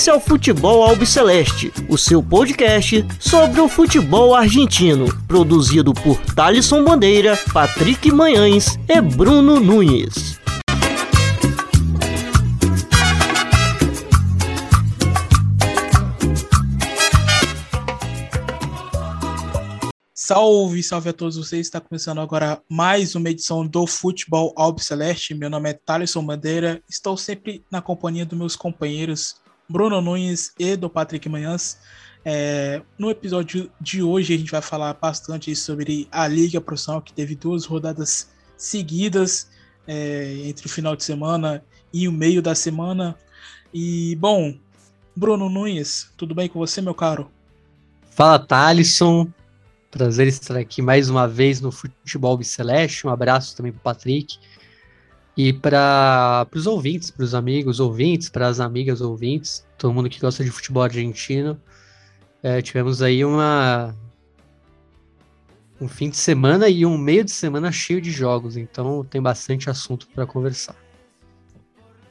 Esse é o Futebol Albiceleste, o seu podcast sobre o futebol argentino, produzido por Thalisson Bandeira, Patrick Manhães e Bruno Nunes. Salve, salve a todos vocês. Está começando agora mais uma edição do Futebol Albiceleste. Meu nome é Thaleson Bandeira. Estou sempre na companhia dos meus companheiros Bruno Nunes e do Patrick Manhãs. É, no episódio de hoje a gente vai falar bastante sobre a Liga Profissional, que teve duas rodadas seguidas é, entre o final de semana e o meio da semana. E, bom, Bruno Nunes, tudo bem com você, meu caro? Fala, Thalisson. Prazer estar aqui mais uma vez no Futebol Celeste. Um abraço também para o Patrick. E para os ouvintes, para os amigos ouvintes, para as amigas ouvintes, todo mundo que gosta de futebol argentino. É, tivemos aí uma um fim de semana e um meio de semana cheio de jogos, então tem bastante assunto para conversar.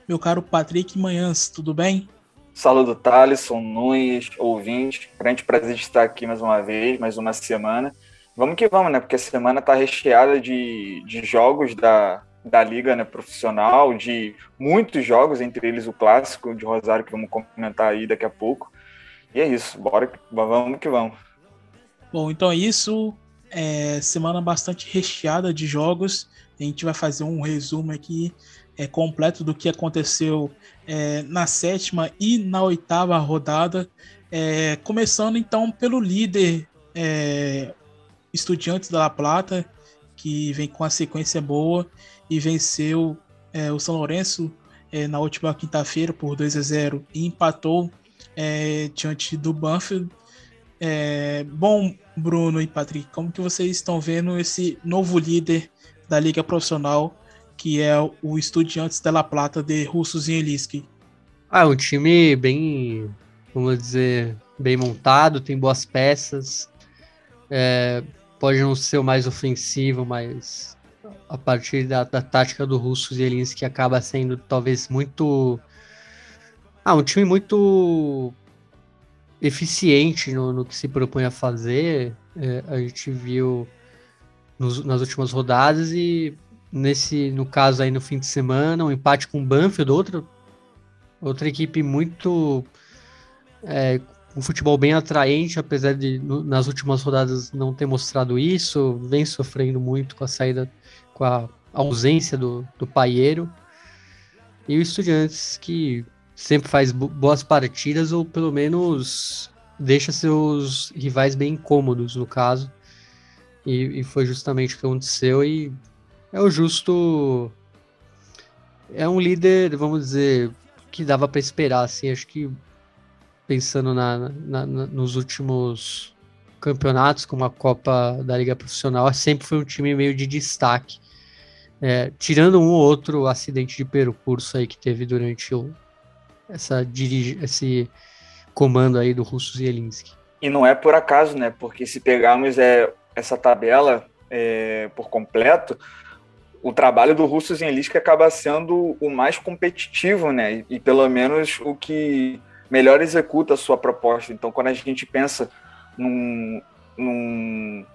Meu caro Patrick Manhãs, tudo bem? Saludo Thaleson, Nunes, ouvinte. Grande prazer de estar aqui mais uma vez, mais uma semana. Vamos que vamos, né? Porque a semana está recheada de, de jogos da, da liga né, profissional, de muitos jogos, entre eles o clássico de Rosário, que vamos comentar aí daqui a pouco. E é isso, bora, vamos que vamos. Bom, então é isso. É, semana bastante recheada de jogos. A gente vai fazer um resumo aqui é, completo do que aconteceu é, na sétima e na oitava rodada. É, começando então pelo líder é, Estudiantes da La Plata, que vem com a sequência boa e venceu é, o São Lourenço é, na última quinta-feira por 2 a 0 e empatou diante do Banfield. bom, Bruno e Patrick, como que vocês estão vendo esse novo líder da Liga Profissional que é o Estudiantes de La Plata de Russo Zielinski. Ah, um time bem, vamos dizer, bem montado, tem boas peças. É, pode não ser o mais ofensivo, mas a partir da, da tática do Russo Zielinski acaba sendo talvez muito. Ah, um time muito eficiente no, no que se propõe a fazer. É, a gente viu nos, nas últimas rodadas e nesse, no caso aí no fim de semana, um empate com o Banfield, outra, outra equipe muito é, um futebol bem atraente, apesar de no, nas últimas rodadas não ter mostrado isso, vem sofrendo muito com a saída, com a ausência do, do Paieiro. E o Estudiantes que sempre faz boas partidas, ou pelo menos deixa seus rivais bem incômodos, no caso. E, e foi justamente o que aconteceu. E é o justo. É um líder, vamos dizer, que dava para esperar, assim. Acho que pensando na, na, na, nos últimos campeonatos, como a Copa da Liga Profissional, sempre foi um time meio de destaque. É, tirando um ou outro acidente de percurso aí que teve durante o, essa dirige, esse comando aí do Russo Zielinski. E não é por acaso, né? Porque se pegarmos é, essa tabela é, por completo, o trabalho do Russo Zenlisk acaba sendo o mais competitivo, né? E, pelo menos o que melhor executa a sua proposta. Então, quando a gente pensa num, num,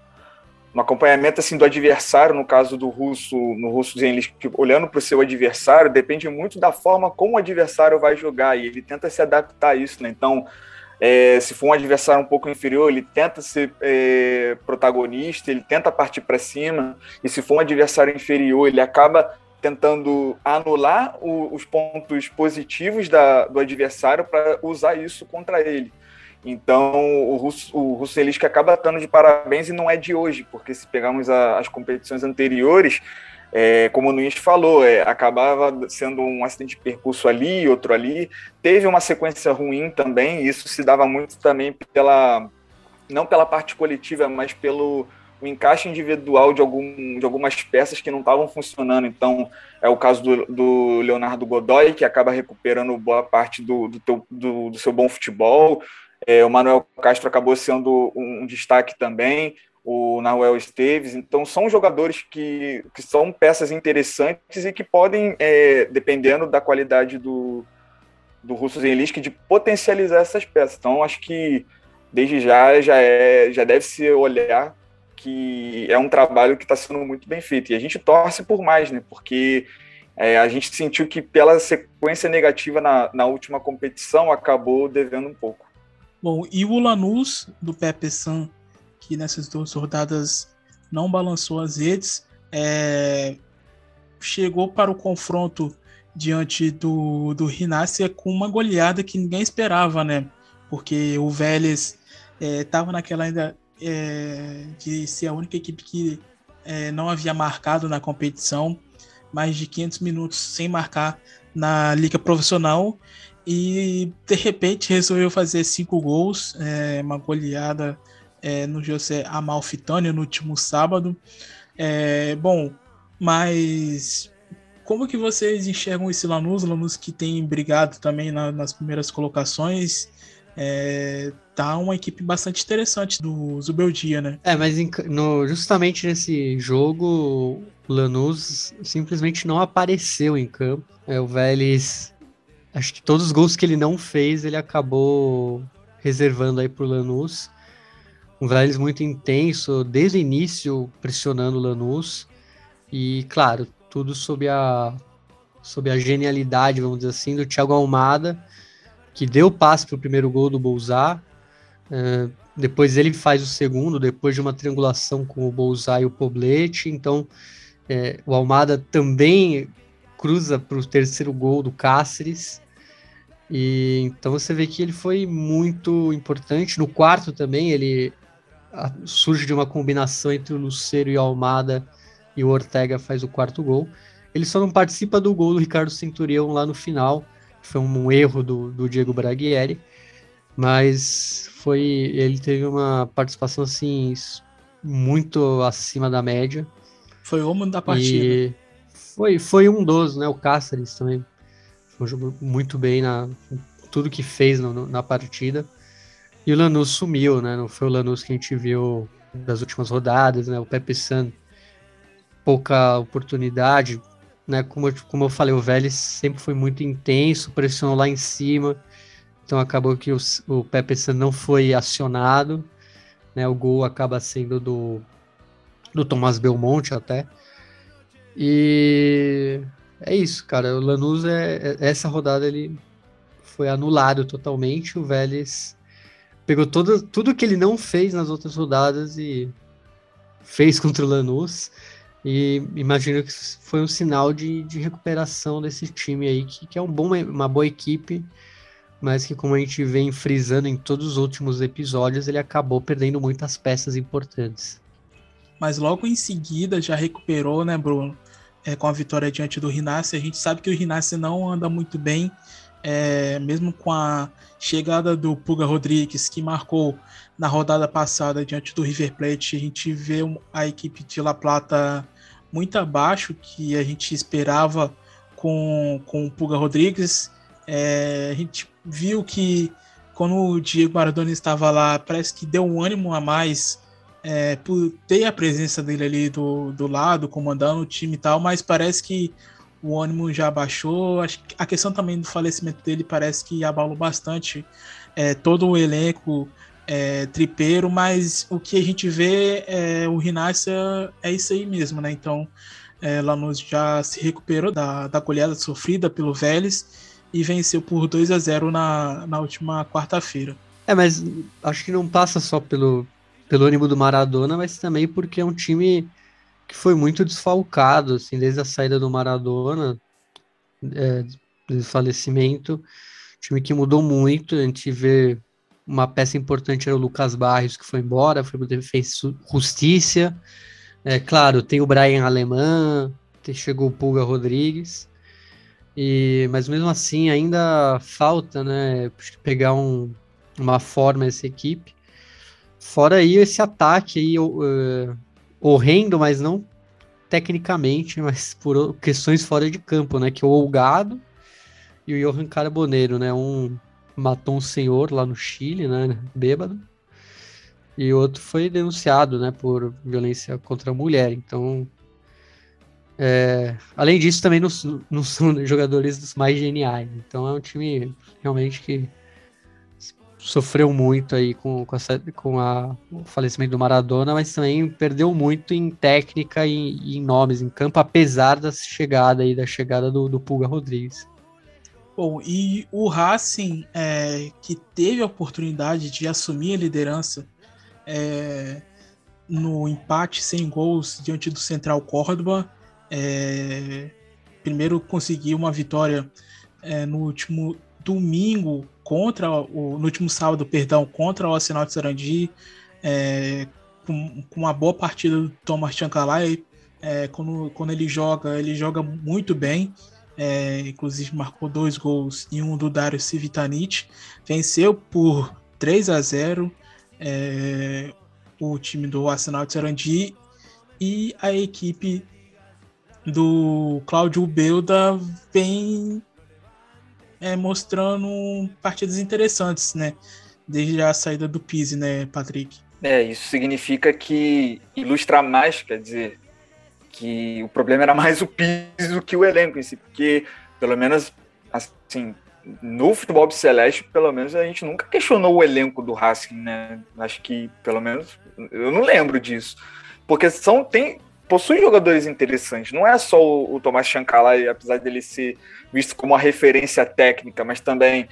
num acompanhamento assim do adversário, no caso do Russo, no Russo Zenlisk, olhando para o seu adversário, depende muito da forma como o adversário vai jogar e ele tenta se adaptar a isso, né? Então, é, se for um adversário um pouco inferior, ele tenta ser é, protagonista, ele tenta partir para cima, e se for um adversário inferior, ele acaba tentando anular o, os pontos positivos da, do adversário para usar isso contra ele. Então, o Russo, o Russo acaba estando de parabéns e não é de hoje, porque se pegarmos a, as competições anteriores, é, como o Nunes falou, é, acabava sendo um acidente de percurso ali, outro ali. Teve uma sequência ruim também, isso se dava muito também pela, não pela parte coletiva, mas pelo o encaixe individual de, algum, de algumas peças que não estavam funcionando. Então, é o caso do, do, Leonardo Godoy, que acaba recuperando boa parte do, do, teu, do, do seu bom futebol. É, o Manuel Castro acabou sendo um, um destaque também o Nahuel Esteves. Então, são jogadores que, que são peças interessantes e que podem, é, dependendo da qualidade do, do Russo Zenlisk de potencializar essas peças. Então, acho que desde já já, é, já deve se olhar que é um trabalho que está sendo muito bem feito. E a gente torce por mais, né? Porque é, a gente sentiu que pela sequência negativa na, na última competição acabou devendo um pouco. Bom, e o Lanús do Pepe San, que nessas duas rodadas não balançou as redes, é, chegou para o confronto diante do, do Rinácia com uma goleada que ninguém esperava, né? Porque o Vélez estava é, naquela ainda é, de ser a única equipe que é, não havia marcado na competição, mais de 500 minutos sem marcar na liga profissional e de repente resolveu fazer cinco gols, é, uma goleada é, no José Amalfitânio no último sábado. É, bom, mas como que vocês enxergam esse Lanús? Lanús que tem brigado também na, nas primeiras colocações. Tá uma equipe bastante interessante do Zubeldia, né? É, mas em, no, justamente nesse jogo, o Lanús simplesmente não apareceu em campo. É, o Vélez, acho que todos os gols que ele não fez, ele acabou reservando aí pro Lanús. Um Vélez muito intenso, desde o início pressionando o Lanús. E, claro, tudo sob a, sob a genialidade, vamos dizer assim, do Thiago Almada, que deu passe para o primeiro gol do Bolzar. Uh, depois ele faz o segundo, depois de uma triangulação com o Bolzar e o Poblete. Então, é, o Almada também cruza para o terceiro gol do Cáceres. E então você vê que ele foi muito importante. No quarto também, ele a, surge de uma combinação entre o Luceiro e o Almada e o Ortega faz o quarto gol. Ele só não participa do gol do Ricardo Centurião lá no final, foi um, um erro do, do Diego Braguieri, mas foi ele teve uma participação assim muito acima da média. Foi o homem da partida. Foi, foi um dos, né? O Cáceres também foi um jogo muito bem na tudo que fez no, na partida. E o Lanús sumiu, né? Não foi o Lanús que a gente viu das últimas rodadas, né? O Pepe San pouca oportunidade, né? Como, eu, como eu falei, o Vélez sempre foi muito intenso, pressionou lá em cima, então acabou que o, o Pepe não foi acionado, né? O gol acaba sendo do, do Tomás Belmonte até. E é isso, cara. O Lanús é, é essa rodada ele foi anulado totalmente. O Vélez pegou todo, tudo que ele não fez nas outras rodadas e fez contra o Lanús. E imagino que foi um sinal de, de recuperação desse time aí, que, que é um bom, uma boa equipe, mas que, como a gente vem frisando em todos os últimos episódios, ele acabou perdendo muitas peças importantes. Mas logo em seguida já recuperou, né, Bruno? É, com a vitória diante do Rinassi. A gente sabe que o Rinassi não anda muito bem, é, mesmo com a chegada do Puga Rodrigues, que marcou na rodada passada diante do River Plate. A gente vê a equipe de La Plata muito abaixo que a gente esperava com, com o Puga Rodrigues. É, a gente viu que quando o Diego Maradona estava lá, parece que deu um ânimo a mais é, por ter a presença dele ali do, do lado, comandando o time e tal, mas parece que o ânimo já baixou. A questão também do falecimento dele parece que abalou bastante é, todo o elenco é, tripeiro, mas o que a gente vê é o Rinácia é isso aí mesmo, né? Então, é, Lanús já se recuperou da, da goleada sofrida pelo Vélez e venceu por 2 a 0 na, na última quarta-feira. É, mas acho que não passa só pelo, pelo ânimo do Maradona, mas também porque é um time que foi muito desfalcado, assim, desde a saída do Maradona, é, do falecimento, time que mudou muito, a gente vê uma peça importante era o Lucas Barrios, que foi embora, foi fez justiça. É, claro, tem o Brian Alemã, chegou o Pulga Rodrigues. E, mas mesmo assim ainda falta, né, pegar um, uma forma essa equipe. Fora aí esse ataque aí uh, horrendo, mas não tecnicamente, mas por questões fora de campo, né, que é o Olgado e o Johan Carboneiro, né, um matou um senhor lá no Chile, né, bêbado, e outro foi denunciado, né, por violência contra a mulher. Então, É, além disso, também não, não são jogadores dos mais geniais. Então é um time realmente que sofreu muito aí com, com, a, com a, o falecimento do Maradona, mas também perdeu muito em técnica e, e em nomes em campo, apesar da chegada aí, da chegada do, do Pulga Rodrigues. Bom, e o Racing, é, que teve a oportunidade de assumir a liderança é, no empate sem gols diante do Central Córdoba, é, primeiro conseguiu uma vitória é, no último domingo contra o no último sábado, perdão, contra o Arsenal de Sarandi, é, com, com, uma boa partida do Thomas Chancalay. É, quando, quando ele joga, ele joga muito bem. É, inclusive marcou dois gols e um do Dario Civitanit. Venceu por 3 a 0 é, o time do Arsenal de Sarandi e a equipe do Cláudio Belda vem é, mostrando partidas interessantes, né? Desde a saída do Pise, né, Patrick? É, isso significa que ilustra mais, quer dizer, que o problema era mais o Pise do que o elenco em si, porque pelo menos assim, no futebol celeste, pelo menos a gente nunca questionou o elenco do Racing, né? Acho que pelo menos eu não lembro disso. Porque são tem possui jogadores interessantes. Não é só o, o Tomás Chancalay, apesar dele ser visto como uma referência técnica, mas também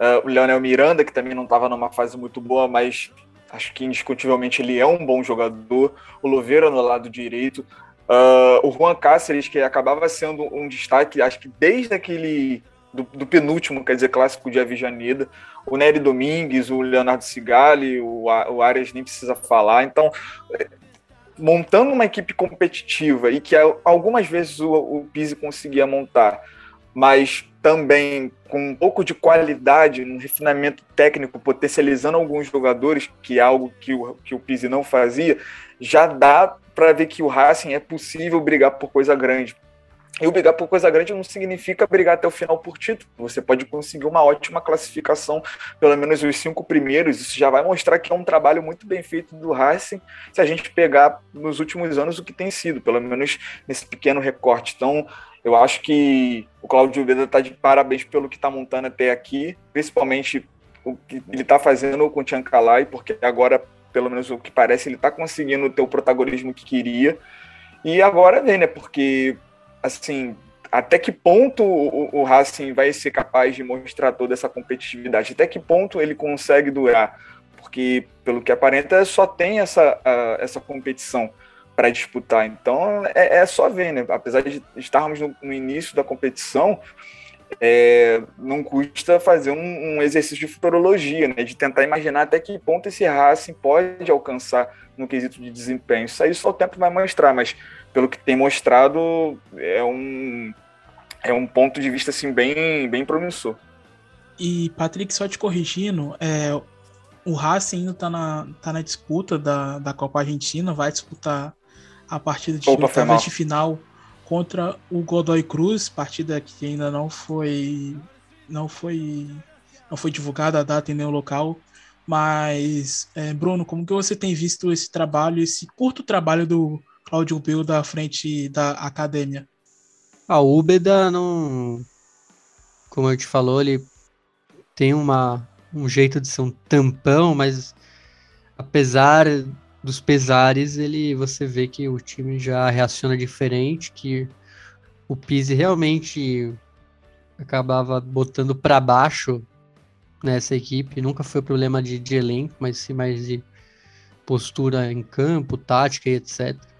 uh, o Leonel Miranda, que também não estava numa fase muito boa, mas acho que indiscutivelmente ele é um bom jogador. O Louveira no lado direito. Uh, o Juan Cáceres, que acabava sendo um destaque, acho que desde aquele do, do, penúltimo, quer dizer, clássico de Avijaneda, o Nery Domingues, o Leonardo Cigali, o, o Arias nem precisa falar. Então, montando uma equipe competitiva e que algumas vezes o, o Pise conseguia montar, mas também com um pouco de qualidade, um refinamento técnico, potencializando alguns jogadores, que é algo que o, que o Pise não fazia, já dá para ver que o Racing é possível brigar por coisa grande. E o brigar por coisa grande não significa brigar até o final por título. Você pode conseguir uma ótima classificação, pelo menos os cinco primeiros. Isso já vai mostrar que é um trabalho muito bem feito do Racing, se a gente pegar nos últimos anos o que tem sido, pelo menos nesse pequeno recorte. Então, eu acho que o Claudio Veda está de parabéns pelo que está montando até aqui, principalmente o que ele está fazendo com o Tiancalai, porque agora, pelo menos o que parece, ele está conseguindo ter o protagonismo que queria. E agora vem, né? Porque assim, até que ponto o, o Racing vai ser capaz de mostrar toda essa competitividade? Até que ponto ele consegue durar? Porque, pelo que aparenta, só tem essa, uh, essa competição para disputar. Então, é, é, só ver, né? Apesar de estarmos no, no início da competição, é, não custa fazer um, um, exercício de futurologia, né? De tentar imaginar até que ponto esse Racing pode alcançar no quesito de desempenho. Isso aí só o tempo vai mostrar, mas pelo que tem mostrado, é um, é um ponto de vista assim, bem, bem promissor. E, Patrick, só te corrigindo, é, o Racing ainda está na, tá na disputa da, da Copa Argentina, vai disputar a partida de, Opa, de final contra o Godoy Cruz, partida que ainda não foi não foi não foi divulgada a data em nenhum local, mas é, Bruno, como que você tem visto esse trabalho, esse curto trabalho do Claudio Bill da frente da academia? A ah, Ubeda não. Como eu te falou, ele tem uma, um jeito de ser um tampão, mas apesar dos pesares, ele você vê que o time já reaciona diferente, que o Pise realmente acabava botando para baixo nessa equipe. Nunca foi problema de, de elenco, mas sim mais de postura em campo, tática e etc.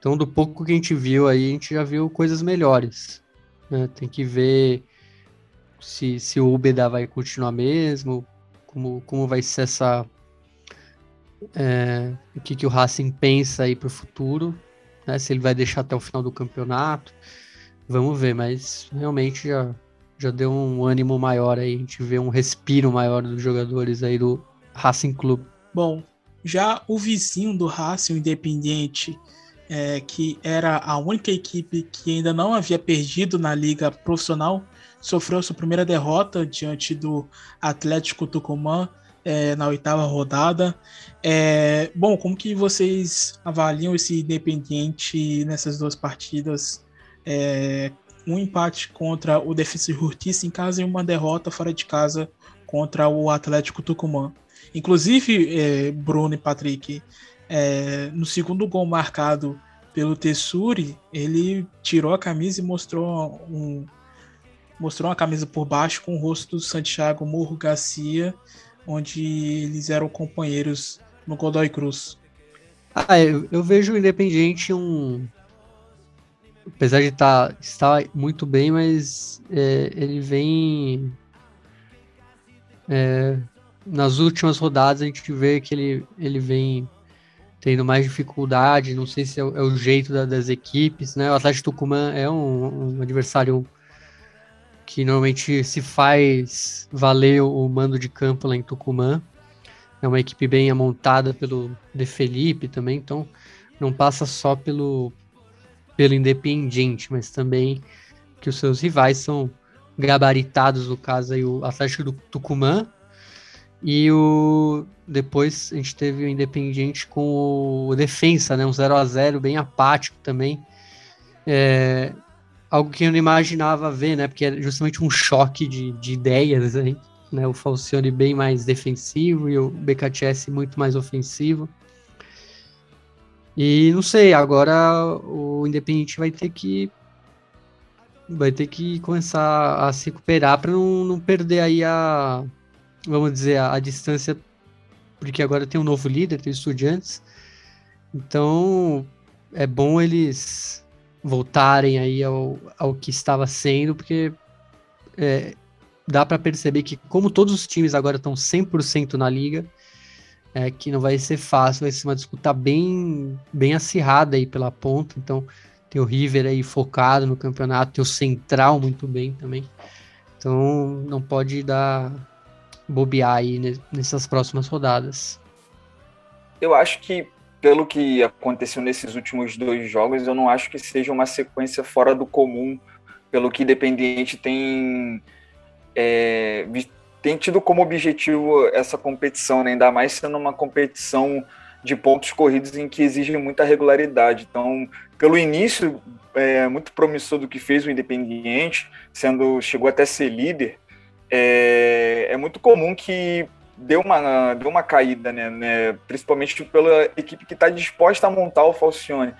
Então, do pouco que a gente viu aí, a gente já viu coisas melhores. Né? Tem que ver se, se o Ubeda vai continuar mesmo, como, como vai ser essa. É, o que, que o Racing pensa aí para o futuro, né? se ele vai deixar até o final do campeonato. Vamos ver, mas realmente já, já deu um ânimo maior aí, a gente vê um respiro maior dos jogadores aí do Racing Clube. Bom, já o vizinho do Racing, o Independiente, é, que era a única equipe que ainda não havia perdido na liga profissional, sofreu sua primeira derrota diante do Atlético Tucumã é, na oitava rodada. É, bom, como que vocês avaliam esse Independiente nessas duas partidas? É, um empate contra o Defensa e Justiça em casa e uma derrota fora de casa contra o Atlético Tucumã. Inclusive, é, Bruno e Patrick, é, no segundo gol marcado pelo Tessuri, ele tirou a camisa e mostrou um, mostrou uma camisa por baixo com o rosto do Santiago Morro Garcia, onde eles eram companheiros no Godoy Cruz. Ah, eu, eu vejo o Independiente um. Apesar de tá, estar muito bem, mas é, ele vem. É, nas últimas rodadas a gente vê que ele, ele vem tendo mais dificuldade. Não sei se é, é o jeito da, das equipes, né? O Atlético Tucumã é um, um adversário que normalmente se faz valer o mando de campo lá em Tucumã. É uma equipe bem amontada pelo De Felipe também, então não passa só pelo, pelo Independiente, mas também que os seus rivais são gabaritados, no caso aí o Atlético do Tucumã e o depois a gente teve o Independiente com o Defensa, né, um 0 a 0 bem apático também. É, algo que eu não imaginava ver, né? Porque é justamente um choque de, de ideias aí, né? O Falcione bem mais defensivo e o BKTS muito mais ofensivo. E não sei, agora o Independente vai ter que vai ter que começar a se recuperar para não, não perder aí a vamos dizer a, a, distância porque agora tem um novo líder, tem estudiantes. Então é bom eles voltarem aí ao, ao que estava sendo, porque é, dá para perceber que, como todos os times agora estão 100% na liga, é, que não vai ser fácil, vai ser uma disputa bem, bem acirrada aí pela ponta. Então, tem o River aí focado no campeonato, tem o Central muito bem também. Então, não pode dar bobear aí nessas próximas rodadas. Eu acho que pelo que aconteceu nesses últimos dois jogos, eu não acho que seja uma sequência fora do comum, pelo que Independiente tem, é, tem tido como objetivo essa competição, né? ainda mais sendo uma competição de pontos corridos em que exige muita regularidade. Então, pelo início é, muito promissor do que fez o Independiente, sendo chegou até ser líder, é, é muito comum que deu uma, deu uma caída, né, né principalmente pela equipe que está disposta a montar o Falcione.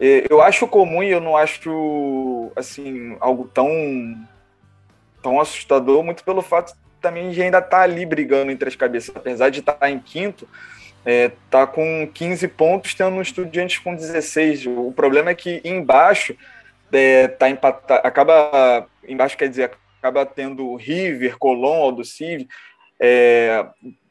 É, eu acho comum e eu não acho assim algo tão tão assustador, muito pelo fato também de ainda estar tá ali brigando entre as cabeças, apesar de estar tá em quinto, é, tá com 15 pontos, tendo um Estudiantes com 16. O problema é que embaixo é, tá empatado, acaba embaixo quer dizer acaba tendo River, Colón, Aldo Civi, é,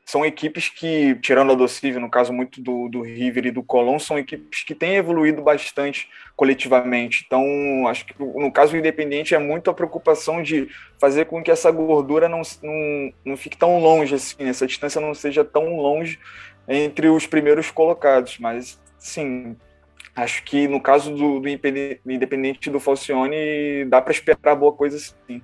são equipes que, tirando a Docível, no caso muito do, do River e do Colón, são equipes que têm evoluído bastante coletivamente. Então, acho que no caso do Independente é muito a preocupação de fazer com que essa gordura não, não, não fique tão longe, assim, essa distância não seja tão longe entre os primeiros colocados. Mas, sim, acho que no caso do, do Independente do Falcione, dá para esperar boa coisa sim.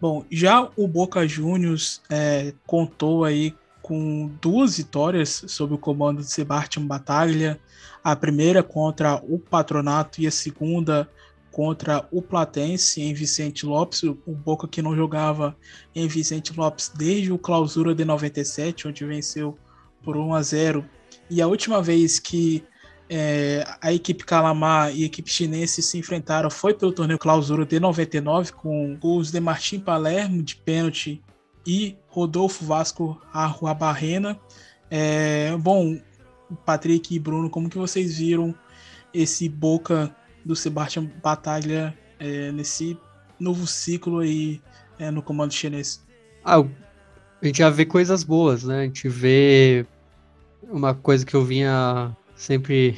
Bom, já o Boca Juniors é, contou aí com duas vitórias sob o comando de Sebastião Batalha, a primeira contra o Patronato e a segunda contra o Platense em Vicente Lopes, o Boca que não jogava em Vicente Lopes desde o Clausura de 97, onde venceu por 1 a 0. E a última vez que é, a equipe Calamar e a equipe chinesa se enfrentaram foi pelo torneio Clausura de 99 com gols de Martim Palermo de pênalti e Rodolfo Vasco Arruabarrena. É, bom, Patrick e Bruno, como que vocês viram esse Boca do Sebastião Batalha é, nesse novo ciclo aí é, no comando chinês? Ah, a gente já vê coisas boas, né? A gente vê uma coisa que eu vinha sempre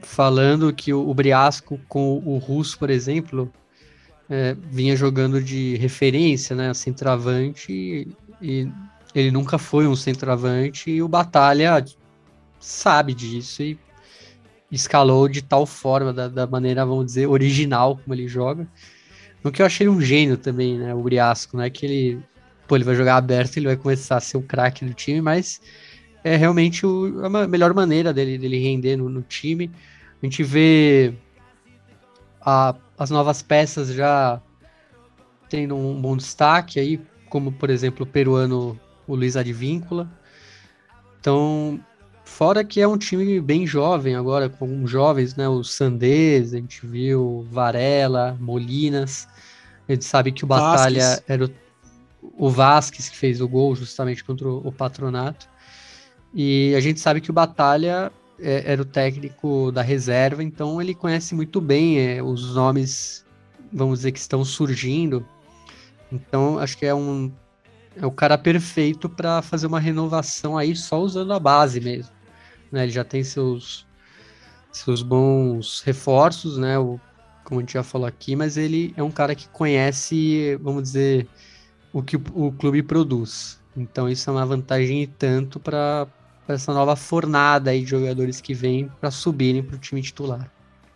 falando que o, Briasco com o Russo, por exemplo, é, vinha jogando de referência, né, centroavante, e, e ele nunca foi um centroavante, e o Batalha sabe disso e escalou de tal forma, da, da maneira, vamos dizer, original como ele joga. No que eu achei um gênio também, né, o Briasco, né, que ele pô, ele vai jogar aberto, ele vai começar a ser o craque do time, mas é realmente o, a melhor maneira dele, dele render no, no time. A gente vê a, as novas peças já tendo um bom destaque aí, como por exemplo o peruano o Luiz Advíncula. Então, fora que é um time bem jovem agora, com jovens, né? O Sandês, a gente viu Varela, Molinas. A gente sabe que o Batalha Vasquez. era o, o Vasquez que fez o gol justamente contra o, o Patronato. E a gente sabe que o Batalha é, era o técnico da reserva, então ele conhece muito bem é, os nomes, vamos dizer, que estão surgindo. Então acho que é um é o cara perfeito para fazer uma renovação aí só usando a base mesmo. Né? Ele já tem seus seus bons reforços, né? O, como a gente já falou aqui, mas ele é um cara que conhece, vamos dizer, o que o, o clube produz. Então isso é uma vantagem e tanto para essa nova fornada aí de jogadores que vêm para subirem para o time titular.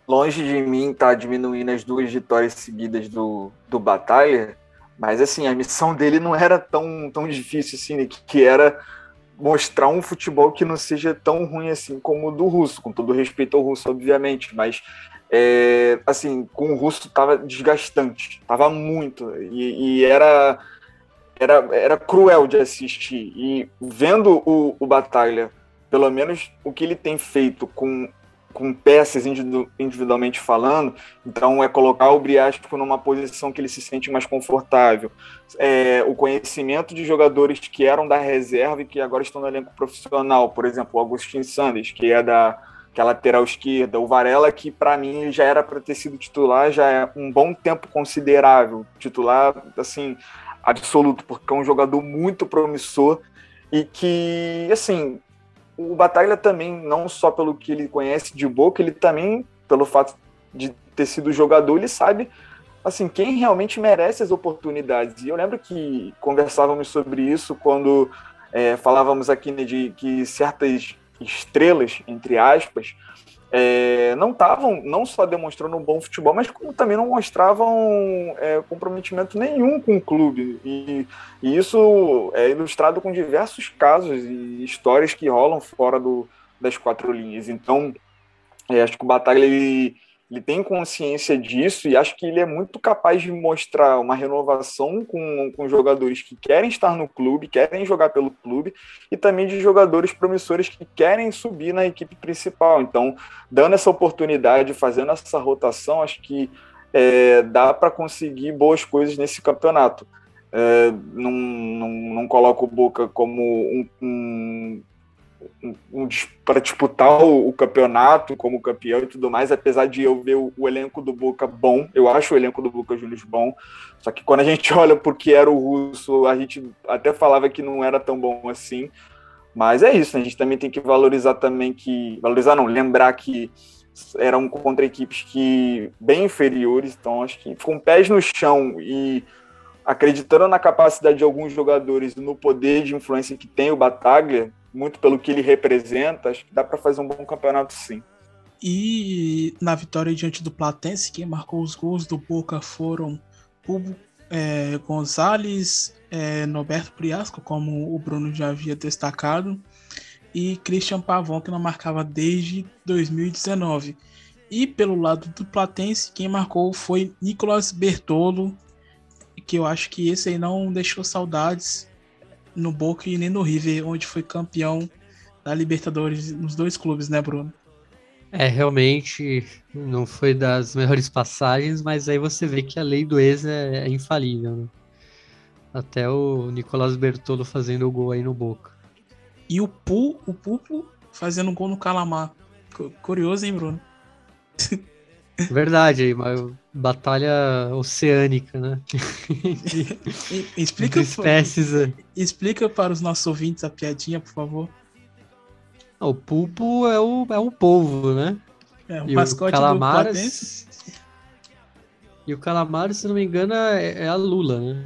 Longe de mim tá diminuindo as duas vitórias seguidas do, do Batalha, mas assim, a missão dele não era tão, tão difícil assim, né? que, que era mostrar um futebol que não seja tão ruim assim como o do Russo, com todo respeito ao Russo, obviamente, mas é, assim, com o Russo tava desgastante, tava muito, e, e era era, era cruel de assistir. E vendo o, o Batalha, pelo menos o que ele tem feito com, com peças individualmente falando, então é colocar o Briasco numa posição que ele se sente mais confortável. É, o conhecimento de jogadores que eram da reserva e que agora estão no elenco profissional, por exemplo, o Agostinho Sandes, que é da que é lateral esquerda, o Varela, que para mim já era para ter sido titular, já é um bom tempo considerável, titular, assim, absoluto, porque é um jogador muito promissor e que, assim, o Batalha também, não só pelo que ele conhece de boca, ele também, pelo fato de ter sido jogador, ele sabe, assim, quem realmente merece as oportunidades. E eu lembro que conversávamos sobre isso quando é, falávamos aqui né, de que certas estrelas, entre aspas, é, não estavam não só demonstrando um bom futebol, mas como também não mostravam é, comprometimento nenhum com o clube. E, e, isso é ilustrado com diversos casos e histórias que rolam fora do, das quatro linhas. Então, é, acho que o Batalha ele, ele tem consciência disso e acho que ele é muito capaz de mostrar uma renovação com, com jogadores que querem estar no clube, querem jogar pelo clube, e também de jogadores promissores que querem subir na equipe principal. Então, dando essa oportunidade, fazendo essa rotação, acho que é, dá para conseguir boas coisas nesse campeonato. É, não, não, não coloco o Boca como um, um um, um, para disputar o, o, campeonato como campeão e tudo mais, apesar de eu ver o, o, elenco do Boca bom, eu acho o elenco do Boca Juniors bom, só que quando a gente olha porque era o Russo, a gente até falava que não era tão bom assim, mas é isso, né? a gente também tem que valorizar também que, valorizar não, lembrar que eram contra equipes que bem inferiores, então acho que com pés no chão e acreditando na capacidade de alguns jogadores no poder de influência que tem o Bataglia, muito pelo que ele representa, acho que dá para fazer um bom campeonato sim. E na vitória diante do Platense, quem marcou os gols do Boca foram Hugo é, Gonzalez, é, Norberto Priasco, como o Bruno já havia destacado, e Christian Pavon, que não marcava desde 2019. E pelo lado do Platense, quem marcou foi Nicolas Bertolo, que eu acho que esse aí não deixou saudades no Boca e nem no River, onde foi campeão da Libertadores nos dois clubes, né, Bruno? É, realmente não foi das melhores passagens, mas aí você vê que a lei do ex é, é infalível, né? Até o Nicolás Bertolo fazendo o gol aí no Boca. E o Pu, o Pupo fazendo gol no Calamar. Curioso, hein, Bruno? Verdade, mas batalha oceânica, né? explica, espécies. Para, explica para os nossos ouvintes a piadinha, por favor. O pulpo é o, é o polvo, né? É, o e mascote o calamares, E o calamar, se não me engano, é, é, a lula, né?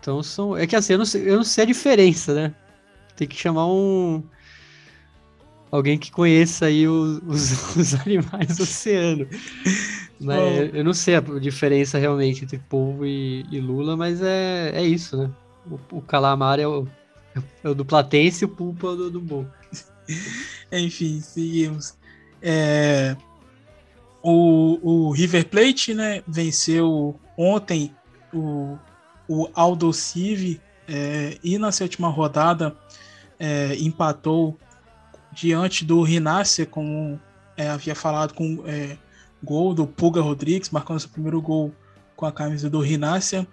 Então são. É que assim, eu não sei, eu não sei a diferença, né? Tem que chamar um alguém que conheça aí os, os, os animais do oceano. Mas eu não sei a diferença realmente entre polvo e, e, lula, mas é, é isso, né? o, o Calamar é o, é o do Platense e o Pulpa é o do, do Enfim, seguimos. É, o, o River Plate né, venceu ontem o, o Aldo Civi é, e na sétima rodada é, empatou diante do Rinácia, como é, havia falado, com é, gol do Puga Rodrigues, marcando seu primeiro gol com a camisa do Rinácia.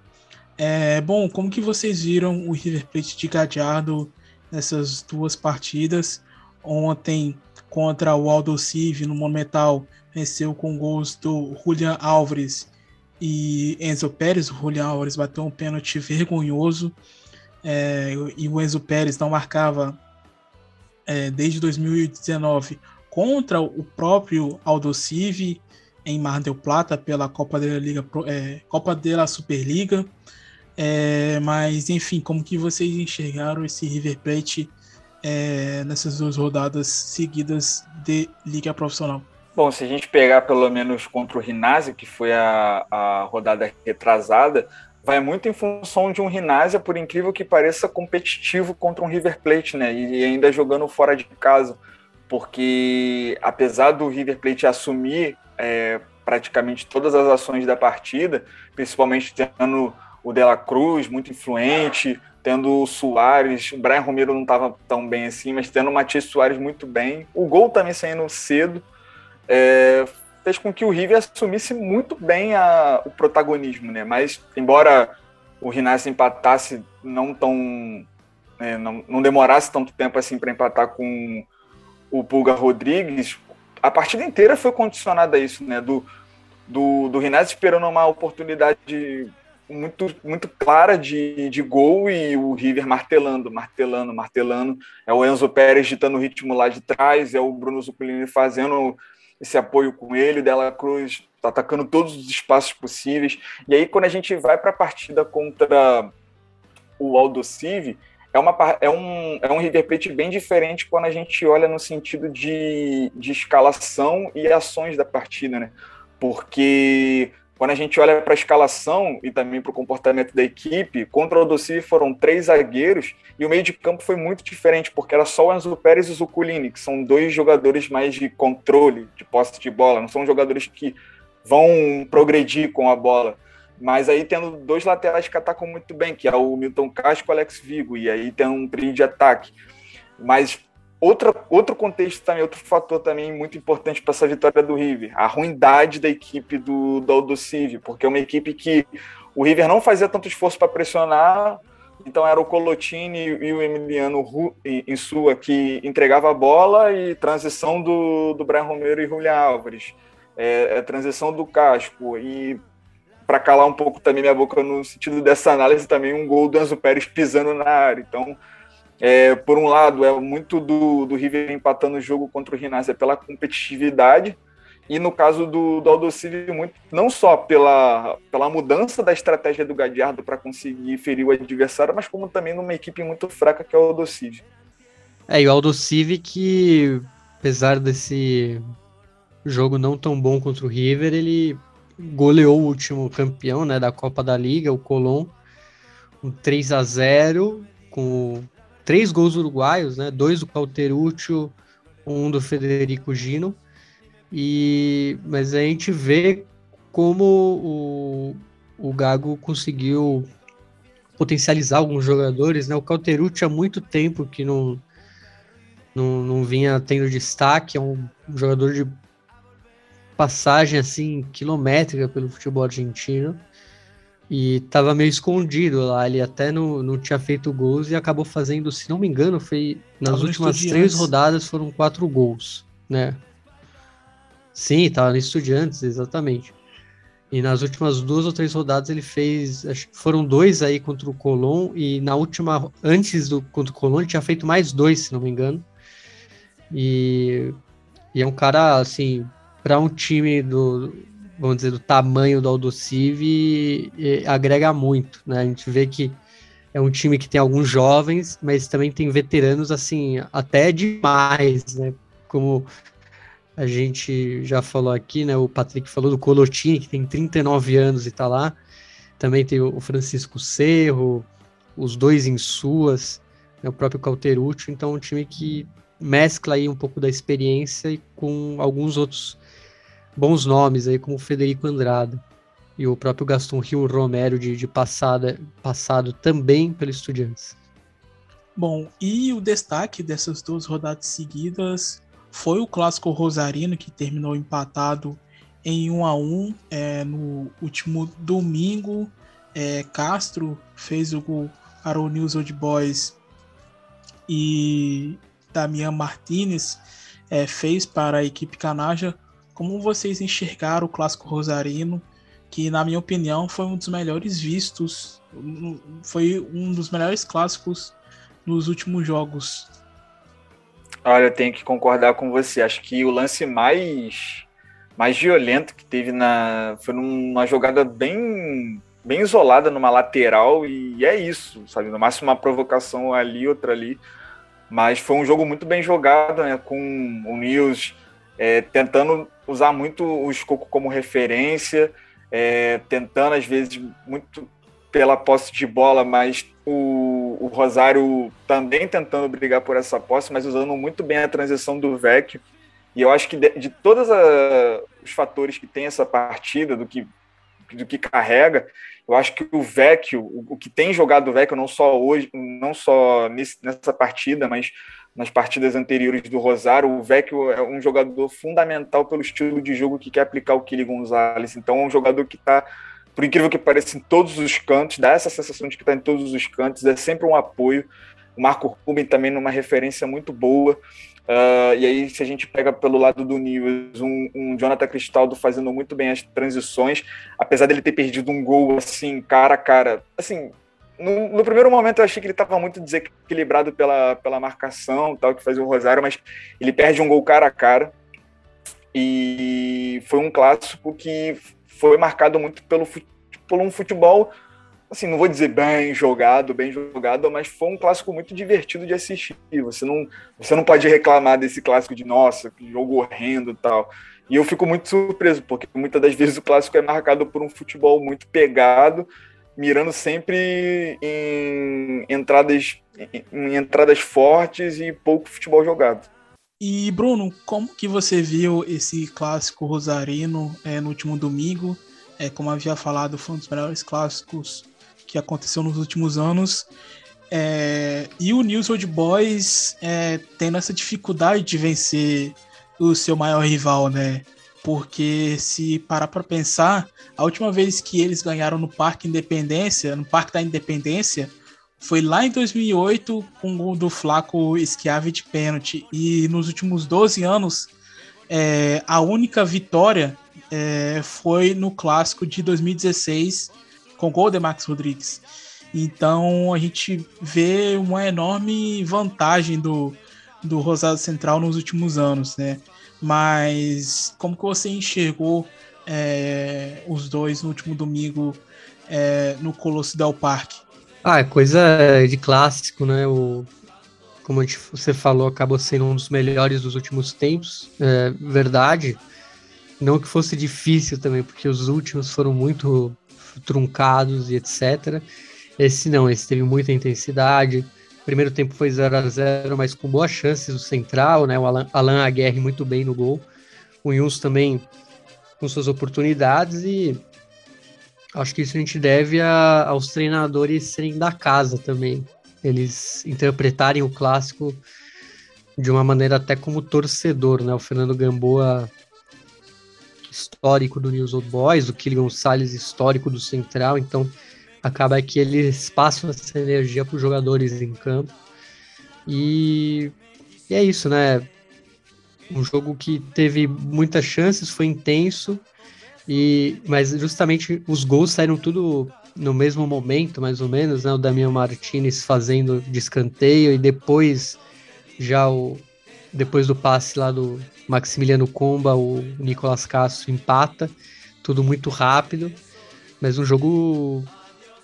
É, bom, como que vocês viram o River Plate de Gadiardo nessas duas partidas? Ontem contra o Aldo Civi no Monumental venceu com gols do Julian Álvares e Enzo Pérez. O Julian Álvares bateu um pênalti vergonhoso é, e o Enzo Pérez não marcava é, desde 2019 contra o próprio Aldo Civi em Mar del Plata pela Copa da Liga, é, Copa da Superliga. É, mas enfim, como que vocês enxergaram esse River Plate é, nessas duas rodadas seguidas de Liga Profissional? Bom, se a gente pegar pelo menos contra o Rinásio, que foi a, a rodada retrasada, vai muito em função de um Rinásia, por incrível que pareça, competitivo contra um River Plate, né? E ainda jogando fora de casa. Porque apesar do River Plate assumir é, praticamente todas as ações da partida, principalmente tendo o Dela Cruz muito influente, tendo o Soares, o Brian Romero não estava tão bem assim, mas tendo o Matias Soares muito bem, o gol também saindo cedo, é, fez com que o River assumisse muito bem a, o protagonismo, né? Mas, embora o Rinassi empatasse não tão... É, não, não demorasse tanto tempo assim para empatar com o Pulga Rodrigues, a partida inteira foi condicionada a isso, né? Do, do, do Rinassi esperando uma oportunidade muito, muito clara de, de gol e o River martelando, martelando, martelando. É o Enzo Pérez ditando o ritmo lá de trás, é o Bruno Zuccolini fazendo esse apoio com ele, Dela Cruz tá atacando todos os espaços possíveis. E aí, quando a gente vai para a partida contra o Aldo Civi, é, uma, é, um, é um River Plate bem diferente quando a gente olha no sentido de, de escalação e ações da partida, né? Porque quando a gente olha para a escalação e também para o comportamento da equipe, contra o Odossi foram três zagueiros e o meio de campo foi muito diferente, porque era só o Enzo Pérez e o Zuculini, que são dois jogadores mais de controle, de posse de bola, não são jogadores que vão progredir com a bola. Mas aí tendo dois laterais que atacam muito bem, que é o Milton Casco e o Alex Vigo, e aí tem um trio de ataque. Mas Outra, outro contexto também, outro fator também muito importante para essa vitória do River, a ruindade da equipe do, do Aldo Civi, porque é uma equipe que o River não fazia tanto esforço para pressionar, então era o Colotini e o Emiliano em sua que entregava a bola e transição do, do Brian Romero e Julian Álvares, é, é transição do Casco e para calar um pouco também minha boca no sentido dessa análise também um gol do Enzo Pérez pisando na área, então é, por um lado, é muito do, do River empatando o jogo contra o Rinácia pela competitividade, e no caso do, do Aldosivi, muito, não só pela, pela mudança da estratégia do Gadiardo para conseguir ferir o adversário, mas como também numa equipe muito fraca que é o Aldosivi. É, e o Aldosivi que, apesar desse jogo não tão bom contra o River, ele goleou o último campeão né, da Copa da Liga, o Colón, um 3 a 0 com três gols uruguaios, né? Dois do Cauteruccio, um do Federico Gino. E mas a gente vê como o, o Gago conseguiu potencializar alguns jogadores, né? O Cauteruccio há muito tempo que não, não, não vinha tendo destaque, é um jogador de passagem assim quilométrica pelo futebol argentino e tava meio escondido lá. Ele até não, não tinha feito gols e acabou fazendo, se não me engano, foi nas tava últimas três rodadas foram quatro gols, né? Sim, tava no Estudiantes, exatamente. E nas últimas duas ou três rodadas ele fez, acho que foram dois aí contra o Colón e na última, antes do contra o Colón, ele tinha feito mais dois, se não me engano. E, e é um cara, assim, para um time do, vamos dizer, do tamanho do Aldocive agrega muito, né? A gente vê que é um time que tem alguns jovens, mas também tem veteranos, assim, até demais, né? Como a gente já falou aqui, né? O Patrick falou do Colotini, que tem 39 anos e tá lá. Também tem o Francisco Cerro, os dois em suas, né, o próprio Cauterucci, então um time que mescla aí um pouco da experiência com alguns outros bons nomes aí, como Federico Andrada e o próprio Gaston Rio Romero de, de passada, passado também pelo Estudiantes. Bom, e o destaque dessas duas rodadas seguidas foi o clássico Rosarino, que terminou empatado em 1 a 1 é, no último domingo. É, Castro fez o gol para o News Old Boys e Damian Martinez é, fez para a equipe canaja. Como vocês enxergaram o clássico Rosarino? que na minha opinião foi um dos melhores vistos, foi um dos melhores clássicos nos últimos jogos. Olha, eu tenho que concordar com você. Acho que o lance mais mais violento que teve na foi numa jogada bem bem isolada numa lateral e é isso, sabe? No máximo uma provocação ali, outra ali. Mas foi um jogo muito bem jogado, né? Com o Nils é, tentando usar muito o Escoco como referência é, tentando às vezes muito pela posse de bola, mas o, o, Rosário também tentando brigar por essa posse, mas usando muito bem a transição do Vecchio. E eu acho que de, de todos os fatores que tem essa partida, do que, do que carrega, eu acho que o Vecchio, o, o que tem jogado o Vecchio, não só hoje, não só nesse, nessa partida, mas nas partidas anteriores do Rosário, o Vecchio é um jogador fundamental pelo estilo de jogo que quer aplicar o Kili Gonzalez. Então é um jogador que está, por incrível que pareça, em todos os cantos, dá essa sensação de que está em todos os cantos, é sempre um apoio. O Marco Ruben também numa referência muito boa. Uh, e aí, se a gente pega pelo lado do News, um, um, Jonathan Cristaldo fazendo muito bem as transições, apesar dele ter perdido um gol assim, cara a cara, assim, no, no, primeiro momento eu achei que ele estava muito desequilibrado pela, pela marcação, tal, que fazia o Rosário, mas ele perde um gol cara a cara. E foi um clássico que foi marcado muito pelo, por um futebol, assim, não vou dizer bem jogado, bem jogado, mas foi um clássico muito divertido de assistir. Você não, você não pode reclamar desse clássico de nossa, que jogo horrendo tal. E eu fico muito surpreso, porque muitas das vezes o clássico é marcado por um futebol muito pegado mirando sempre em entradas, em entradas fortes e pouco futebol jogado. E Bruno, como que você viu esse clássico rosarino é, no último domingo? É, como havia falado, foi um dos melhores clássicos que aconteceu nos últimos anos. É, e o News Old Boys é, tendo essa dificuldade de vencer o seu maior rival, né? Porque se parar para pensar, a última vez que eles ganharam no Parque Independência, no Parque da Independência, foi lá em 2008 com o gol do Flaco Schiavi de pênalti. E nos últimos 12 anos, é, a única vitória é, foi no clássico de 2016 com o gol de Max Rodrigues. Então a gente vê uma enorme vantagem do, do Rosado Central nos últimos anos, né? Mas como que você enxergou é, os dois no último domingo é, no Colosso Del Parque? Ah, é coisa de clássico, né? O, como gente, você falou, acabou sendo um dos melhores dos últimos tempos. É verdade. Não que fosse difícil também, porque os últimos foram muito truncados e etc. Esse não, esse teve muita intensidade, Primeiro tempo foi 0 a 0 mas com boas chances o central, né? O Alan, Alan Aguerre muito bem no gol. O Yuns também com suas oportunidades e acho que isso a gente deve a, aos treinadores serem da casa também. Eles interpretarem o clássico de uma maneira até como torcedor, né? O Fernando Gamboa histórico do News Old Boys, o Killian Salles histórico do Central, então acaba que eles passam essa energia para os jogadores em campo. E, e, é isso, né? Um jogo que teve muitas chances, foi intenso, e mas justamente os gols saíram tudo no mesmo momento, mais ou menos, né? O Damião Martinez fazendo de escanteio e depois já o depois do passe lá do Maximiliano Comba, o Nicolas Castro empata, tudo muito rápido, mas um jogo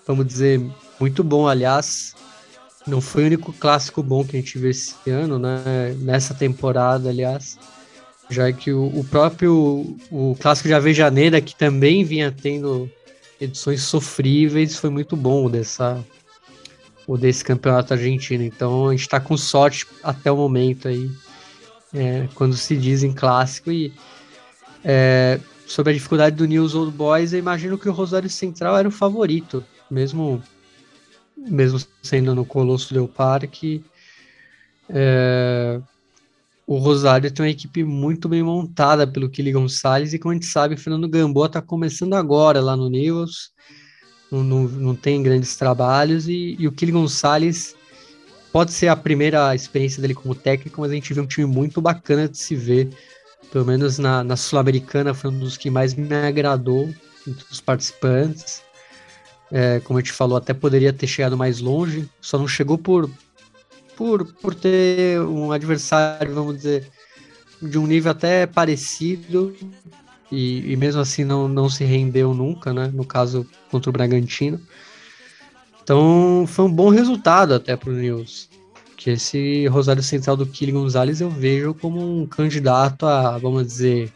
vamos dizer, muito bom. Aliás, não foi o único clássico bom que a gente viu esse ano, né? Nessa temporada, aliás. Já que o, o próprio o clássico de Avejaneira, que também vinha tendo edições sofríveis, foi muito bom dessa o desse campeonato argentino. Então a gente está com sorte até o momento aí, é, quando se diz em clássico. E é, sobre a dificuldade do News Old Boys, eu imagino que o Rosário Central era o favorito, mesmo, mesmo sendo no Colosso Del Parque. É, o Rosário tem uma equipe muito bem montada pelo Kili Gonçalves, e como a gente sabe, o Fernando Gamboa está começando agora lá no News não, não, não tem grandes trabalhos, e, e o Kili Gonçalves pode ser a primeira experiência dele como técnico, mas a gente vê um time muito bacana de se ver, pelo menos na, na Sul-Americana, foi um dos que mais me agradou entre os participantes. É, como a gente falou, até poderia ter chegado mais longe, só não chegou por, por, por ter um adversário, vamos dizer, de um nível até parecido, e, e, mesmo assim não, não se rendeu nunca, né? No caso contra o Bragantino. Então foi um bom resultado até para o News. Que esse Rosário Central do Kili Gonzalez eu vejo como um candidato a, vamos dizer,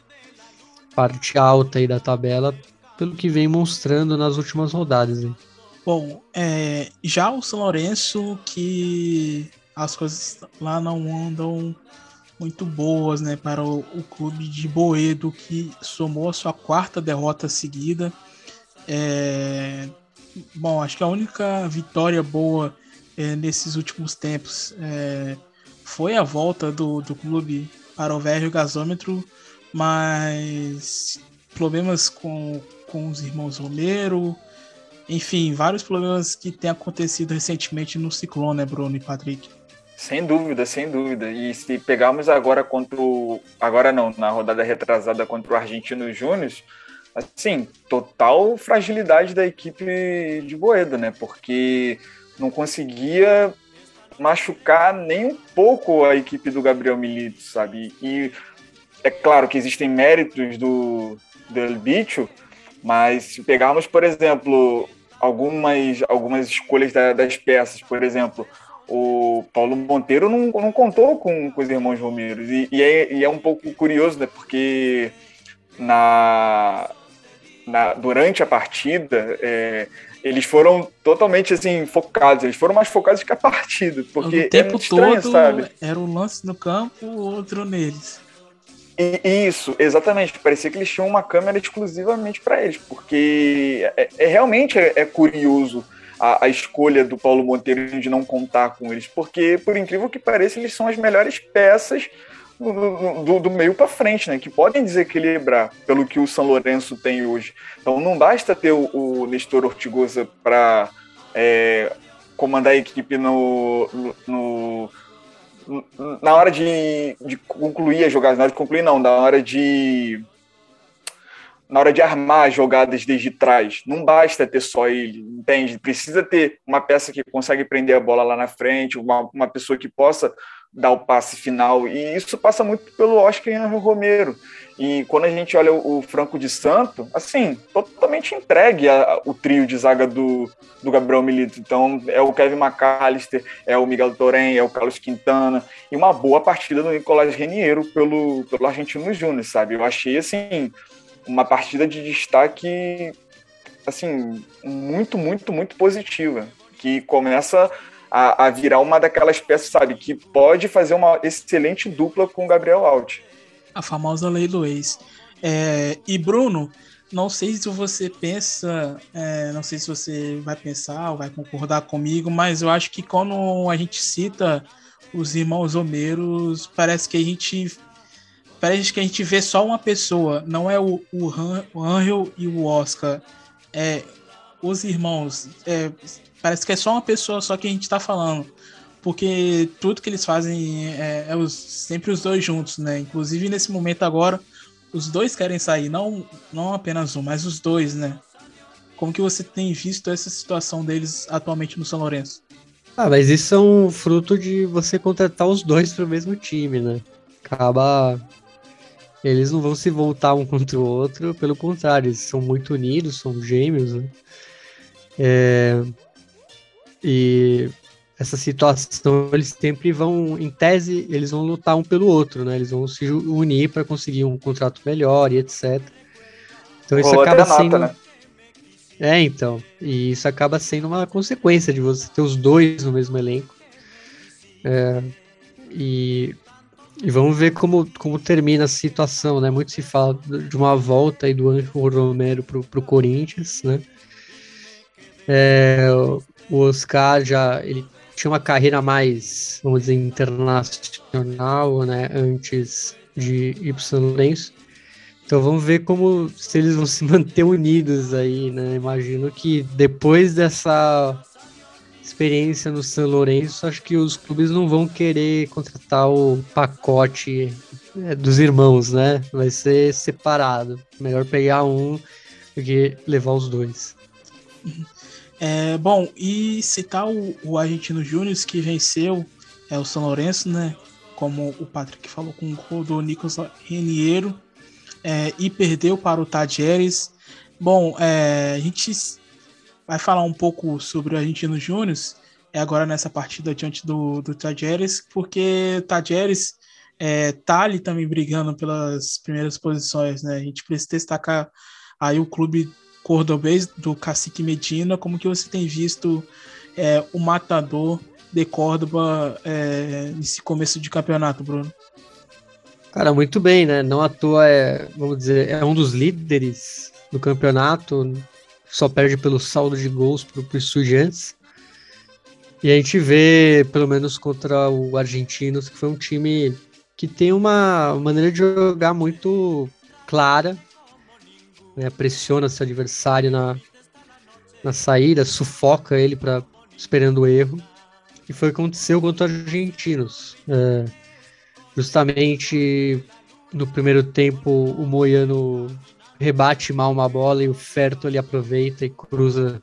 parte alta aí da tabela, pelo que vem mostrando nas últimas rodadas. Hein? Bom, é, já o São Lourenço, que as coisas lá não andam muito boas né, para o, o, clube de Boedo, que somou a sua quarta derrota seguida. É, bom, acho que a única vitória boa é, nesses últimos tempos é, foi a volta do, do clube para o velho gasômetro, mas problemas com, com os irmãos Romero, enfim, vários problemas que têm acontecido recentemente no Ciclone, né, Bruno e Patrick? Sem dúvida, sem dúvida. E se pegarmos agora contra o. Agora não, na rodada retrasada contra o Argentino Júnior, assim, total fragilidade da equipe de Boedo, né? Porque não conseguia machucar nem um pouco a equipe do Gabriel Milito, sabe? E é claro que existem méritos do, do El Bicho, mas se pegarmos, por exemplo, algumas, algumas escolhas da, das peças, por exemplo, o Paulo Monteiro não, não contou com, com os irmãos Romero. E, e, é, e é um pouco curioso, né? Porque na, na, durante a partida, é, eles foram totalmente assim focados. Eles foram mais focados que a partida, porque o tempo é estranho, todo sabe? era um lance no campo, outro neles. E, isso, exatamente. Parecia que eles tinham uma câmera exclusivamente para eles, porque é, é realmente é, é curioso a, a, escolha do Paulo Monteiro de não contar com eles, porque, por incrível que pareça, eles são as melhores peças do, do, do meio para frente, né? Que podem desequilibrar pelo que o São Lourenço tem hoje. Então não basta ter o, o Nestor Ortigosa para é, comandar a equipe no, no, na hora de, de concluir a jogada, na hora de concluir não, na hora de na hora de armar jogadas desde trás. Não basta ter só ele, entende? Precisa ter uma peça que consegue prender a bola lá na frente, uma, uma pessoa que possa dar o passe final. E isso passa muito pelo Oscar e Henrique Romero. E quando a gente olha o, Franco de Santo, assim, totalmente entregue a, a, o trio de zaga do, do Gabriel Milito. Então, é o Kevin McAllister, é o Miguel Torren, é o Carlos Quintana, e uma boa partida do Nicolás Reniero pelo, pelo Argentino Júnior, sabe? Eu achei, assim, uma partida de destaque assim muito, muito, muito positiva, que começa a, a, virar uma daquelas peças, sabe, que pode fazer uma excelente dupla com o Gabriel Alt. A famosa lei do ex. É, e Bruno, não sei se você pensa, é, não sei se você vai pensar ou vai concordar comigo, mas eu acho que quando a gente cita os irmãos Homeiros, parece que a gente parece que a gente vê só uma pessoa, não é o, o, Han, o Angel e o Oscar. É os irmãos. É, parece que é só uma pessoa só que a gente tá falando. Porque tudo que eles fazem é, é os, sempre os dois juntos, né? Inclusive nesse momento agora, os dois querem sair, não, não apenas um, mas os dois, né? Como que você tem visto essa situação deles atualmente no São Lourenço? Ah, mas isso é um fruto de você contratar os dois para o mesmo time, né? Acaba eles não vão se voltar um contra o outro, pelo contrário, eles são muito unidos, são gêmeos, né? É, e essa situação eles sempre vão, em tese, eles vão lutar um pelo outro, né? Eles vão se unir para conseguir um contrato melhor e etc. Então isso acaba nota, sendo. Né? É, então. E isso acaba sendo uma consequência de você ter os dois no mesmo elenco. É, e, e vamos ver como, como termina a situação, né? Muito se fala de uma volta aí do Anjo Romero pro, pro Corinthians, né? É, o Oscar já ele tinha uma carreira mais, vamos dizer, internacional, né? Antes de São Lourenço. Então vamos ver como se eles vão se manter unidos aí, né? Imagino que depois dessa experiência no São Lourenço, acho que os clubes não vão querer contratar o pacote é, dos irmãos, né? Vai ser separado. Melhor pegar um do que levar os dois. É, bom, e citar o, o Argentino Júnior que venceu é o São Lourenço, né? Como o Patrick falou com o gol do Nicolas Reniero é, e perdeu para o Tajeres. Bom, é, a gente vai falar um pouco sobre o Argentino Júnior é agora nessa partida diante do, do Tajeres, porque Tajeres é, tá ali também brigando pelas primeiras posições, né? A gente precisa destacar aí o clube cordobês do Cacique Medina, como que você tem visto é, o matador de Córdoba é, nesse começo de campeonato, Bruno? Cara, muito bem, né? Não à toa é, vamos dizer, é um dos líderes do campeonato, só perde pelo saldo de gols para o Estudiantes. E a gente vê, pelo menos contra o Argentinos, que foi um time que tem uma maneira de jogar muito clara, né? pressiona seu adversário na, na saída, sufoca ele para esperando o erro. E foi o que aconteceu contra os argentinos. É, Justamente no primeiro tempo, o Moiano rebate mal uma bola e o Ferto ele aproveita e cruza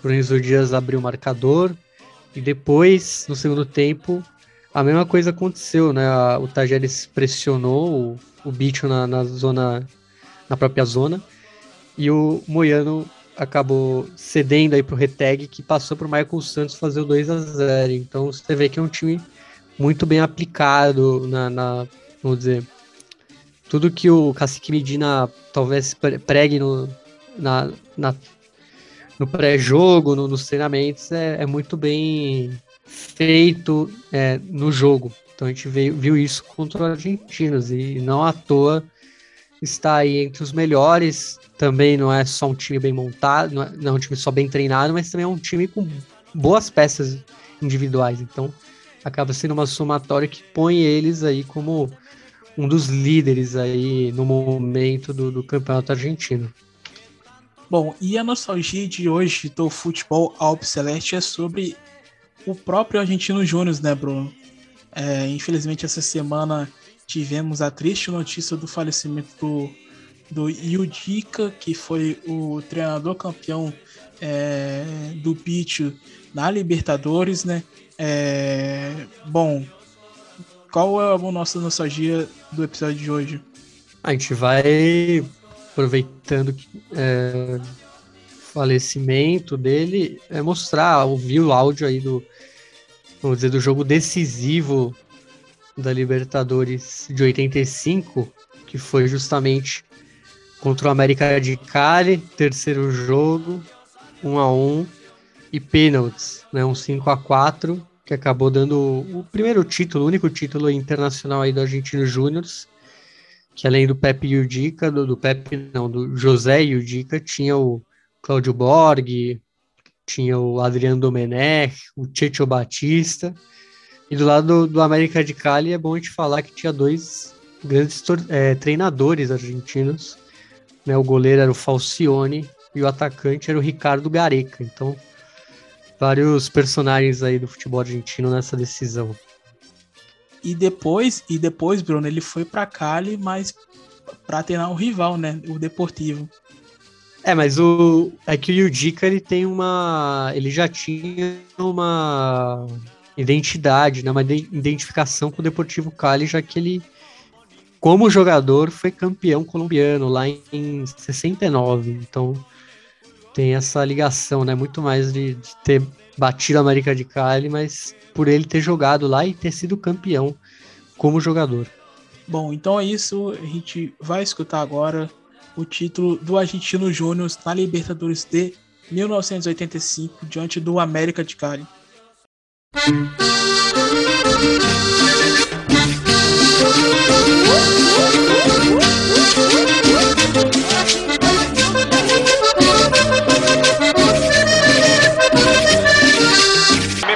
para o Enzo Dias abrir o marcador. E depois, no segundo tempo, a mesma coisa aconteceu, né? O Tajeres pressionou o, o bicho na, na zona, na própria zona, e o Moiano acabou cedendo aí pro Reteg, que passou pro Michael Santos fazer o 2 a 0 Então você vê que é um time muito bem aplicado na, na vamos dizer, tudo que o Cacique Medina talvez pregue no, na, na no pré-jogo, no, nos treinamentos, é, é, muito bem feito é, no jogo. Então a gente veio, viu isso contra os argentinos e não à toa está aí entre os melhores. Também não é só um time bem montado, não é, não é um time só bem treinado, mas também é um time com boas peças individuais. Então acaba sendo uma somatória que põe eles aí como um dos líderes aí no momento do, do campeonato argentino. Bom, e a nostalgia de hoje do futebol Alpceleste é sobre o próprio Argentino Júnior, né, Bruno? É, infelizmente, essa semana tivemos a triste notícia do falecimento do, do Yudica, que foi o treinador campeão é, do Pitch na Libertadores, né? É, bom, qual é a nossa nostalgia do episódio de hoje? A gente vai aproveitando é, falecimento dele, é mostrar, ouvir o áudio aí do, vamos dizer, do jogo decisivo da Libertadores de 85, que foi justamente contra o América de Cali, terceiro jogo, 1 a 1 e pênaltis, né, um 5 a 4 que acabou dando o primeiro título, o único título internacional aí do Argentino Júnior, que além do Pepe Yudica, do, do Pepe, não, do José Yudica, tinha o Cláudio Borg, tinha o Adriano Domenech, o Checho Batista, e do lado do, do, América de Cali é bom a gente falar que tinha dois grandes é, treinadores argentinos, né, o goleiro era o Falcione e o atacante era o Ricardo Gareca, então vários personagens aí do futebol argentino nessa decisão. E depois, e depois, Bruno, ele foi para Cali, mas para treinar o rival, né, o Deportivo. É, mas o é que o Yudica ele tem uma, ele já tinha uma identidade, né, uma identificação com o Deportivo Cali, já que ele como jogador foi campeão colombiano lá em 69. Então, tem essa ligação, né? Muito mais de, de ter batido a América de Cali, mas por ele ter jogado lá e ter sido campeão como jogador. Bom, então é isso. A gente vai escutar agora o título do Argentino Júnior na Libertadores de 1985 diante do América de Cali.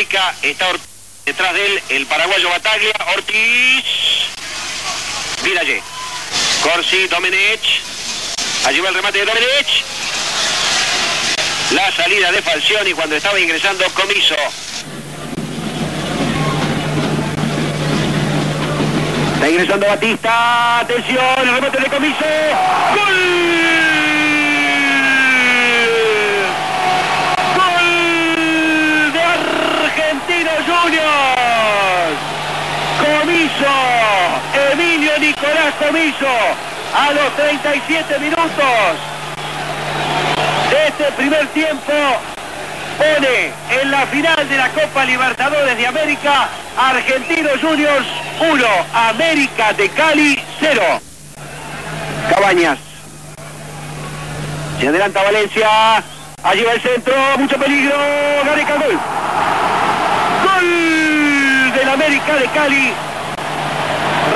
Está Ortiz, detrás de él el paraguayo Bataglia, Ortiz, Vidalle, Corsi, Domenech, allí va el remate de Domenech, la salida de Falcioni cuando estaba ingresando Comiso. Está ingresando Batista, atención, el remate de Comiso. ¡Gol de Argentino Juniors! Comiso, Emilio A los 37 minutos de este primer tiempo, pone en la final de la Copa Libertadores de América, Argentinos Juniors 1, América de Cali 0. Cabañas. Se adelanta Valencia. Allí va el centro, mucho peligro. Gareca, gol. Gol del América de Cali.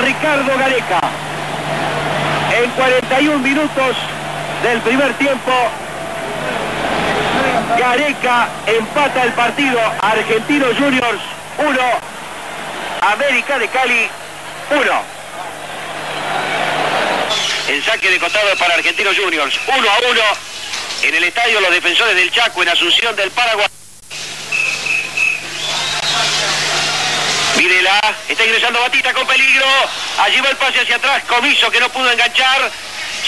Ricardo Gareca. En 41 minutos del primer tiempo, Gareca empata el partido. Argentinos Juniors 1, América de Cali 1. El saque de costado para Argentinos Juniors. 1 a 1 en el estadio Los Defensores del Chaco en Asunción del Paraguay. Videla, está ingresando Batista con peligro. Allí va el pase hacia atrás. Comiso que no pudo enganchar.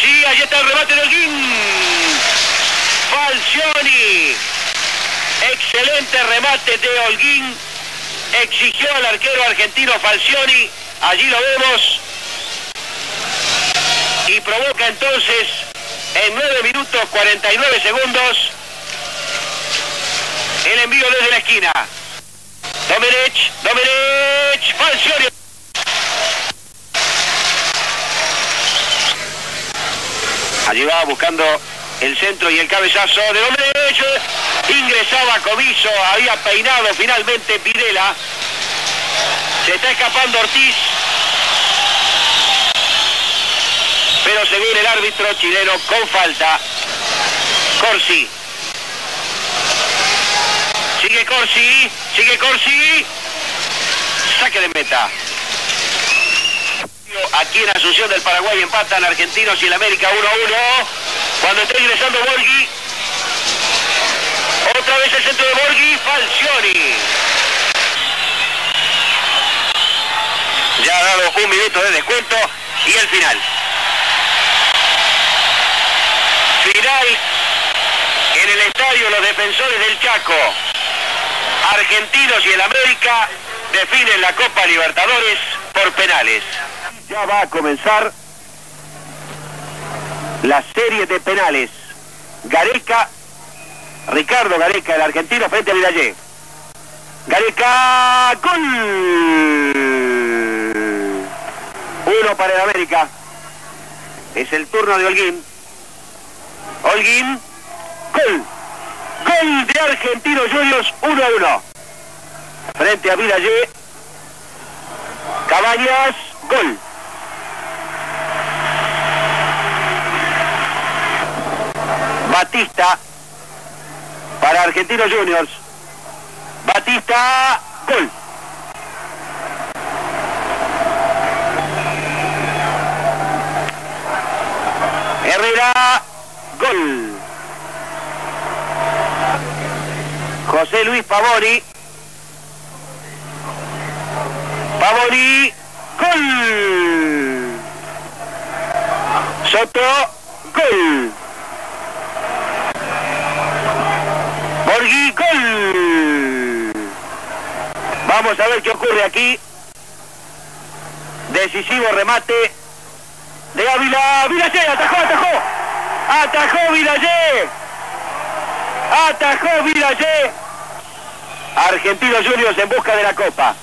Sí, allí está el remate de Holguín. Falcioni. Excelente remate de Holguín. Exigió al arquero argentino Falcioni. Allí lo vemos y provoca entonces en 9 minutos 49 segundos el envío desde la esquina. Domenech, Domenech, Falcioni. Allí va buscando el centro y el cabezazo de Domenech. Ingresaba Comiso, había peinado finalmente Videla. Se está escapando Ortiz. pero según el árbitro chileno con falta. Corsi. Corsi, sigue Corsi. Saque de meta. Aquí en Asunción del Paraguay empatan Argentinos y el América 1 a 1. Cuando está ingresando Borghi. Otra vez el centro de Borghi, Falcioni. Ya ha dado un minuto de descuento y el final. Final en el estadio Los Defensores del Chaco. Argentinos y el América definen la Copa Libertadores por penales. Ya va a comenzar la serie de penales. Gareca, Ricardo Gareca, el argentino frente a Vidallé. Gareca, gol. Uno para el América. Es el turno de Holguín. Holguín, gol. Gol de Argentinos Juniors 1 a 1. Frente a Vidallé. Cabañas, gol. Batista para Argentinos Juniors. Batista, gol. Herrera, gol. José Luis Pavoni. Pavoni, gol. Soto, gol. Borghi, gol. Vamos a ver qué ocurre aquí. Decisivo remate de Ávila. Vilallé, atajó, atajó. Atajó Vilallé. Atajó Vilallé. Argentino Juniors en busca de la copa.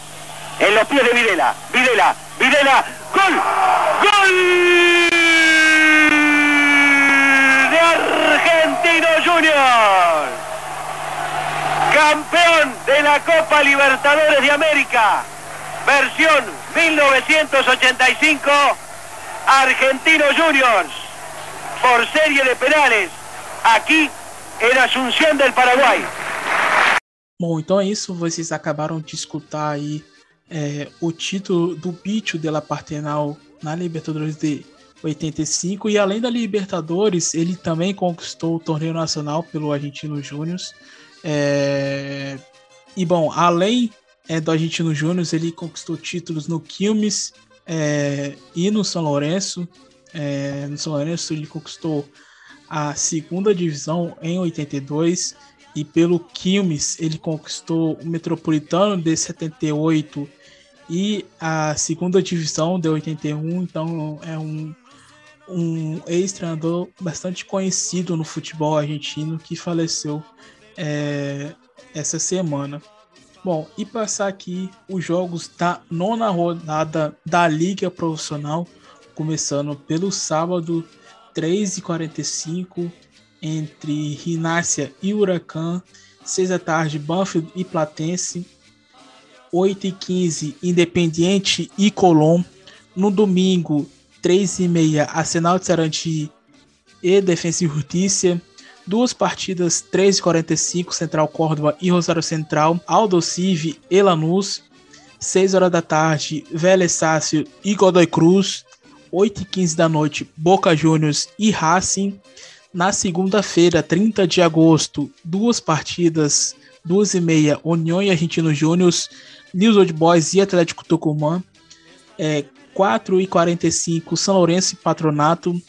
En los pies de Videla. Videla. Videla. Gol. Gol de Argentino Juniors. Campeón de la Copa Libertadores de América. Versión 1985. Argentino Juniors. Por serie de penales. Aqui em Assunção del Paraguai. Bom, então é isso. Vocês acabaram de escutar aí é, o título do Bicho de la Partenal na Libertadores de 85 e além da Libertadores, ele também conquistou o torneio nacional pelo Argentino Júnior. É... E bom, além é, do Argentino Júnior, ele conquistou títulos no Quilmes é, e no São Lourenço. É, no São Lourenço ele conquistou a segunda divisão em 82 e pelo Quilmes ele conquistou o Metropolitano de 78 e a segunda divisão de 81, então é um, um ex-treinador bastante conhecido no futebol argentino que faleceu é, essa semana. Bom, e passar aqui os jogos da nona rodada da Liga Profissional, começando pelo sábado, 3h45, entre Rinácia e Huracan, 6 da tarde, Banfield e Platense, 8 e 15 Independiente e Colom. No domingo, 3 e meia Arsenal de Sarandi e Defensa e Justiça. Duas partidas, 3 e 45 Central Córdoba e Rosário Central, Aldo Civi e Lanús. 6 horas da tarde, Vélez Sácio e Godoy Cruz. 8 e 15 da noite, Boca Juniors e Racing. Na segunda-feira, 30 de agosto, duas partidas, duas e meia, União e Argentino Júnior, News Old Boys e Atlético Tucumã. É, 4 e 45 São Lourenço e Patronato.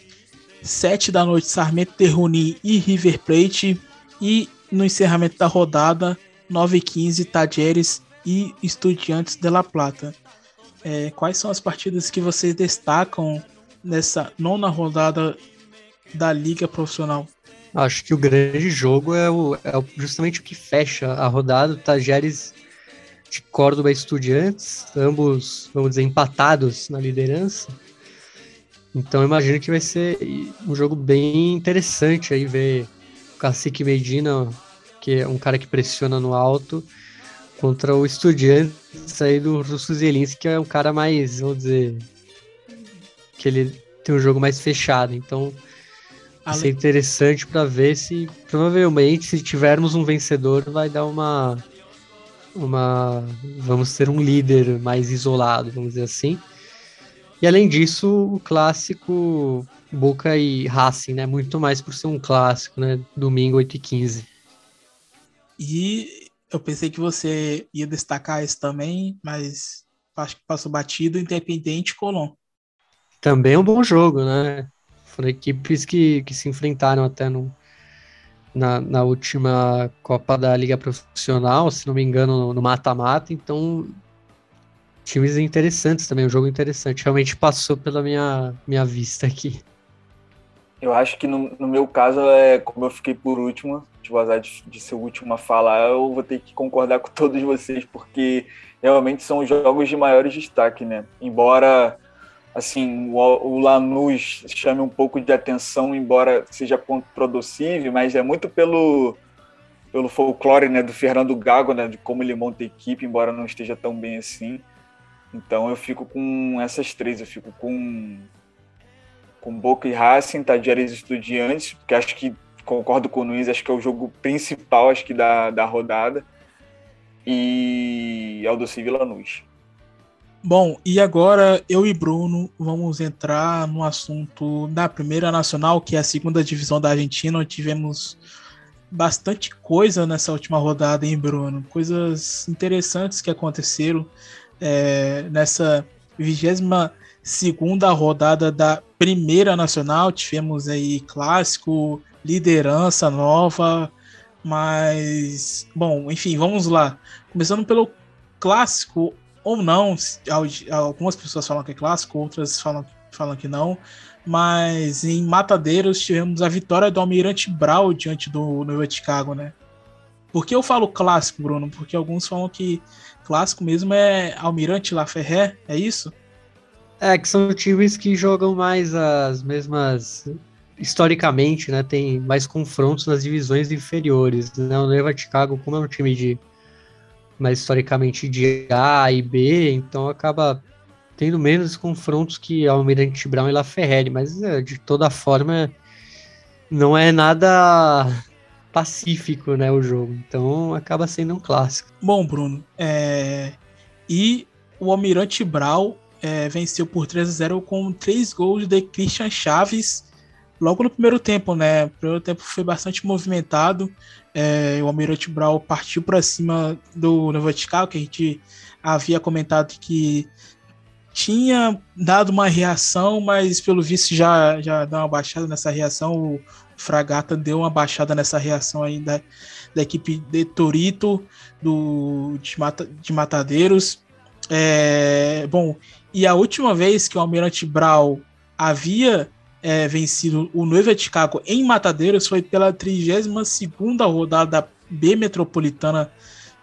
7 da noite, Sarmento Terruni e River Plate. E no encerramento da rodada, 9 e 15 Tajeres e Estudiantes de La Plata. É, quais são as partidas que vocês destacam nessa nona rodada da Liga Profissional? Acho que o grande jogo é, o, é justamente o que fecha a rodada. Tajeres de Córdoba Estudiantes, ambos, vamos dizer, empatados na liderança. Então imagino que vai ser um jogo bem interessante aí ver o Cacique Medina, que é um cara que pressiona no alto, contra o Estudiantes aí do Russo Zelinski, que é um cara mais, vamos dizer, que ele tem um jogo mais fechado. Então vai ser interessante para ver se provavelmente se tivermos um vencedor vai dar uma uma vamos ter um líder mais isolado, vamos dizer assim. E além disso, o clássico Boca e Racing, né? Muito mais por ser um clássico, né? Domingo 8 e 15. E eu pensei que você ia destacar isso também, mas acho que passou batido Independente Colón. Também é um bom jogo, né? Foram equipes que, que se enfrentaram até no, na, na última Copa da Liga Profissional, se não me engano, no mata-mata. Então, times interessantes também, um jogo interessante. Realmente passou pela minha, minha vista aqui. Eu acho que no, no meu caso, é como eu fiquei por último, de vazar de, de ser o último a falar, eu vou ter que concordar com todos vocês, porque realmente são jogos de maiores destaque, né? Embora assim, o, o Lanús chame um pouco de atenção, embora seja contraproducível, mas é muito pelo pelo folclore né, do Fernando Gago, né, de como ele monta a equipe, embora não esteja tão bem assim. Então eu fico com essas três, eu fico com com Boca e Racing, Tadieres Estudiantes, que acho que concordo com o Nunes, acho que é o jogo principal acho que da, da rodada. E Aldo Civil Lanús. Bom, e agora eu e Bruno vamos entrar no assunto da Primeira Nacional, que é a segunda divisão da Argentina. Tivemos bastante coisa nessa última rodada, hein, Bruno? Coisas interessantes que aconteceram é, nessa 27 segunda rodada da Primeira Nacional. Tivemos aí clássico, liderança nova, mas bom, enfim, vamos lá. Começando pelo clássico ou não, algumas pessoas falam que é clássico, outras falam, falam que não. Mas em Matadeiros tivemos a vitória do Almirante Brau diante do Nova Chicago, né? Por que eu falo clássico, Bruno? Porque alguns falam que clássico mesmo é Almirante La Ferré, é isso? É, que são times que jogam mais as mesmas. Historicamente, né? Tem mais confrontos nas divisões inferiores. Né? O Nova Chicago, como é um time de. Mais historicamente de A e B, então acaba tendo menos confrontos que Almirante Brown e La Ferrari, mas é, de toda forma não é nada pacífico, né, o jogo. Então acaba sendo um clássico. Bom, Bruno, é... e o Almirante Brau é, venceu por 3 a 0 com três gols de Christian Chaves logo no primeiro tempo, né? O primeiro tempo foi bastante movimentado. É, o Almirante Brau partiu para cima do Novotical, que a gente havia comentado que tinha dado uma reação, mas pelo visto já, já deu uma baixada nessa reação. O Fragata deu uma baixada nessa reação ainda da equipe de Torito, do, de, Mata, de Matadeiros. É, bom, e a última vez que o Almirante Brau havia é, vencido o Noiva de Chicago em Matadeiros foi pela 32 rodada B Metropolitana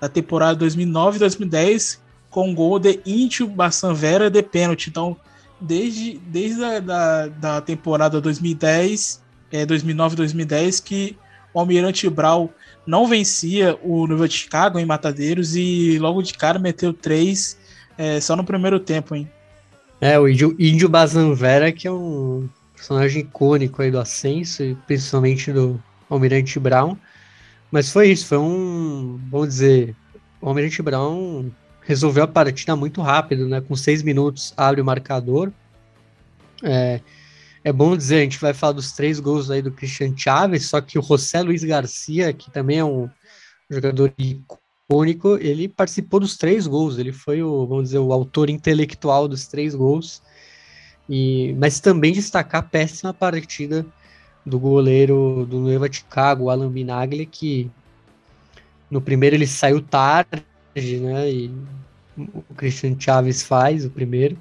da temporada 2009-2010, com gol de Índio Bassanvera de pênalti. Então, desde, desde a da, da temporada 2010, é, 2009-2010, que o Almirante Brau não vencia o Noiva de Chicago em Matadeiros e logo de cara meteu três é, só no primeiro tempo, hein? É, o Índio, Índio Bazanvera, que é um personagem icônico aí do Ascenso, principalmente do Almirante Brown. Mas foi isso, foi um, vamos dizer, o Almirante Brown resolveu a partida muito rápido, né? Com seis minutos abre o marcador. É, é bom dizer, a gente vai falar dos três gols aí do Christian Chaves, só que o José Luiz Garcia, que também é um jogador icônico, ele participou dos três gols, ele foi o, vamos dizer, o autor intelectual dos três gols. E, mas também destacar a péssima partida do goleiro do Nueva Chicago, Alan Binaglia, que no primeiro ele saiu tarde, né? E o Christian Chaves faz o primeiro.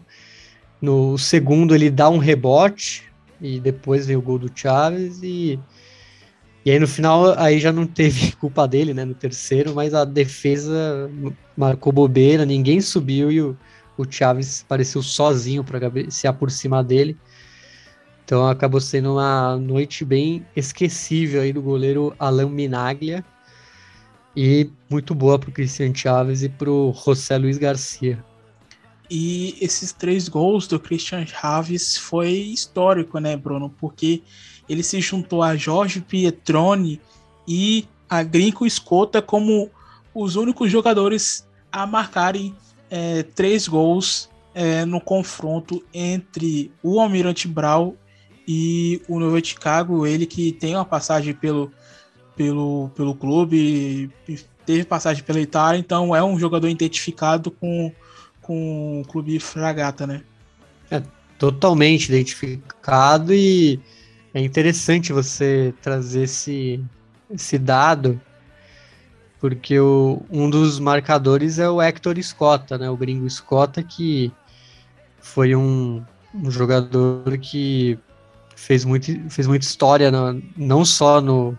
No segundo ele dá um rebote e depois vem o gol do Chaves e e aí no final aí já não teve culpa dele, né, no terceiro, mas a defesa marcou bobeira, ninguém subiu e o, o Chaves apareceu sozinho para cabecear por cima dele. Então acabou sendo uma noite bem esquecível aí do goleiro Alan Minaglia e muito boa para o Cristian Chaves e para o José Luiz Garcia. E esses três gols do Christian Chaves foi histórico, né, Bruno? Porque ele se juntou a Jorge Pietroni e a Grinco Escota como os únicos jogadores a marcarem é, três gols é, no confronto entre o Almirante Brau e o Novo Chicago, ele que tem uma passagem pelo, pelo, pelo clube, teve passagem pela Itália, então é um jogador identificado com, com o clube Fragata, né? É totalmente identificado e é interessante você trazer esse, esse dado, porque o, um dos marcadores é o Hector Scotta, né? O gringo Scotta, que foi um, um jogador que fez, muito, fez muita história, no, não só no,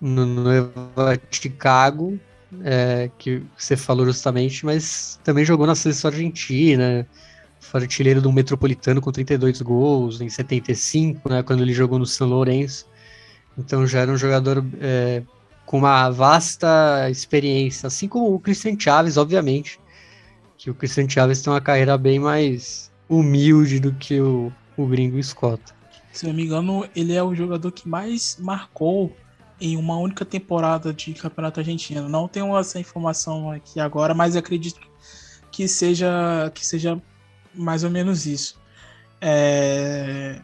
no, no Chicago, é, que você falou justamente, mas também jogou na seleção argentina, foi artilheiro do Metropolitano com 32 gols em 75, né, quando ele jogou no São Lourenço. Então já era um jogador é, com uma vasta experiência, assim como o Cristian Chaves, obviamente. Que o Cristian Chaves tem uma carreira bem mais humilde do que o, o gringo Scott. Se não me engano, ele é o jogador que mais marcou em uma única temporada de Campeonato Argentino. Não tenho essa informação aqui agora, mas acredito que seja que seja mais ou menos isso. É...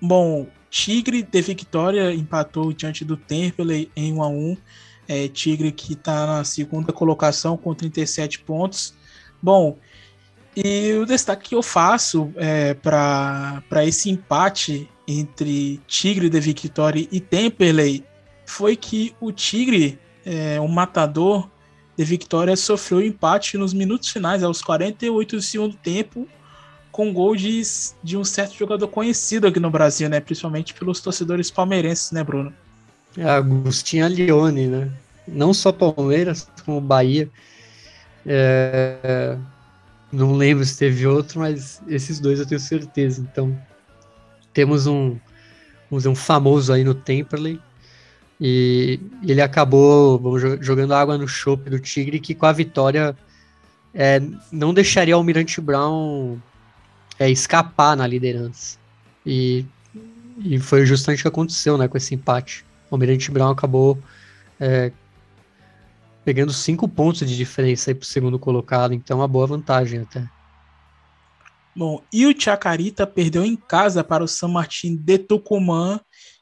Bom, Tigre de Vitória empatou diante do Temple em 1 a 1 é, Tigre que está na segunda colocação com 37 pontos. Bom, E o destaque que eu faço é, para esse empate entre Tigre de Victoria e Temperley foi que o Tigre, é, o matador de Victoria, sofreu empate nos minutos finais, aos 48 do segundo tempo, com gol de, de um certo jogador conhecido aqui no Brasil, né? Principalmente pelos torcedores palmeirenses, né, Bruno? É, Agostinho Alione, né? Não só Palmeiras, como Bahia. É... Não lembro se teve outro, mas esses dois eu tenho certeza. Então, temos um, vamos dizer, um famoso aí no Temperley. E ele acabou jogando água no chope do Tigre, que com a vitória é, não deixaria o Almirante Brown é, escapar na liderança. E, e foi justamente o que aconteceu né, com esse empate. O Almirante Brown acabou é, pegando cinco pontos de diferença para o segundo colocado, então uma boa vantagem até. Bom, e o Chacarita perdeu em casa para o San Martín de Tucumã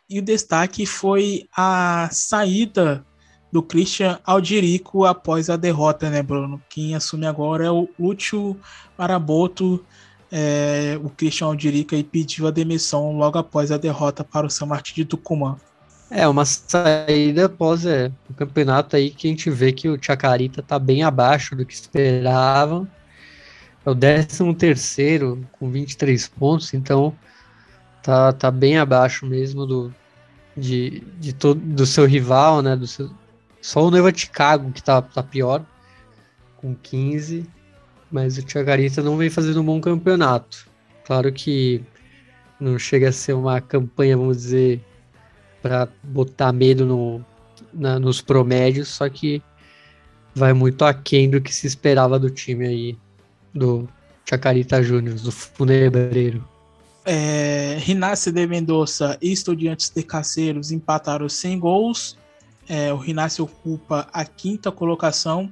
e o destaque foi a saída do Christian Aldirico após a derrota, né, Bruno? Quem assume agora é o Lúcio Maraboto, é, o Christian Aldirico e pediu a demissão logo após a derrota para o San Martín de Tucumã. É, uma saída após é, o campeonato aí que a gente vê que o Chacarita tá bem abaixo do que esperavam. É o 13 terceiro com 23 pontos, então tá, tá bem abaixo mesmo do, de, de todo, do seu rival, né? Do seu, só o Nova Chicago que tá, tá pior, com 15, mas o Chacarita não vem fazendo um bom campeonato. Claro que não chega a ser uma campanha, vamos dizer, para botar medo no, na, nos promédios, só que vai muito aquém do que se esperava do time aí, do Chacarita Júnior, do Funebreiro. É, Rinácio de Mendoza e Estudiantes de Caceiros empataram sem gols. É, o Rinácio ocupa a quinta colocação.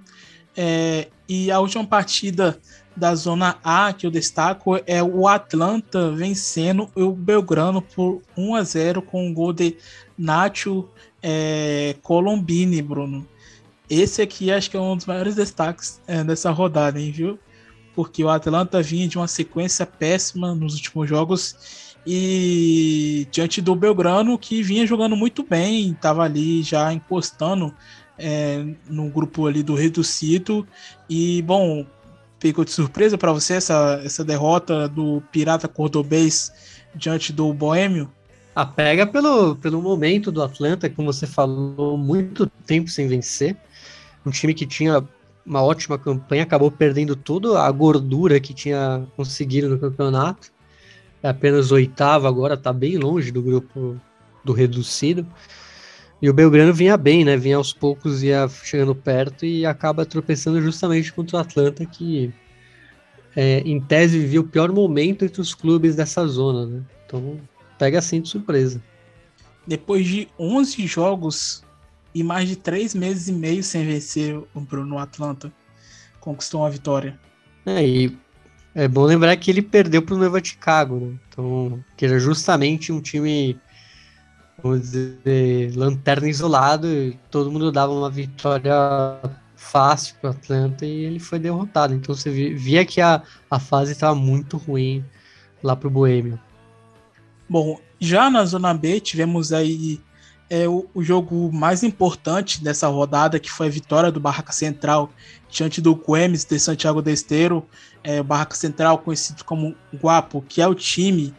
É, e a última partida da Zona A que eu destaco é o Atlanta vencendo o Belgrano por 1 a 0 com o um gol de Nacho é, Colombini, Bruno. Esse aqui acho que é um dos maiores destaques é, dessa rodada, hein, viu? porque o Atlanta vinha de uma sequência péssima nos últimos jogos e diante do Belgrano que vinha jogando muito bem, estava ali já encostando é, no grupo ali do reducido e bom, pegou de surpresa para você essa, essa derrota do Pirata Cordobês diante do Boêmio? Ah, pega pelo, pelo momento do Atlanta, como você falou, muito tempo sem vencer. Um time que tinha uma ótima campanha, acabou perdendo toda a gordura que tinha conseguido no campeonato. É apenas oitavo agora, está bem longe do grupo do reducido. E o Belgrano vinha bem, né? Vinha aos poucos, ia chegando perto e acaba tropeçando justamente contra o Atlanta, que é, em tese vivia o pior momento entre os clubes dessa zona, né? Então pega assim de surpresa. Depois de 11 jogos e mais de três meses e meio sem vencer o Bruno Atlanta. Conquistou uma vitória. É, e é bom lembrar que ele perdeu para o Nova Chicago, né? Então, que era justamente um time, vamos dizer, lanterna isolado, e todo mundo dava uma vitória fácil para o Atlanta e ele foi derrotado. Então você via que a, a fase estava muito ruim lá para o Boêmio. Bom, já na Zona B tivemos aí é o, o, jogo mais importante dessa rodada, que foi a vitória do Barraca Central diante do Guemes de Santiago de Esteiro. É, o Barraca Central, conhecido como Guapo, que é o time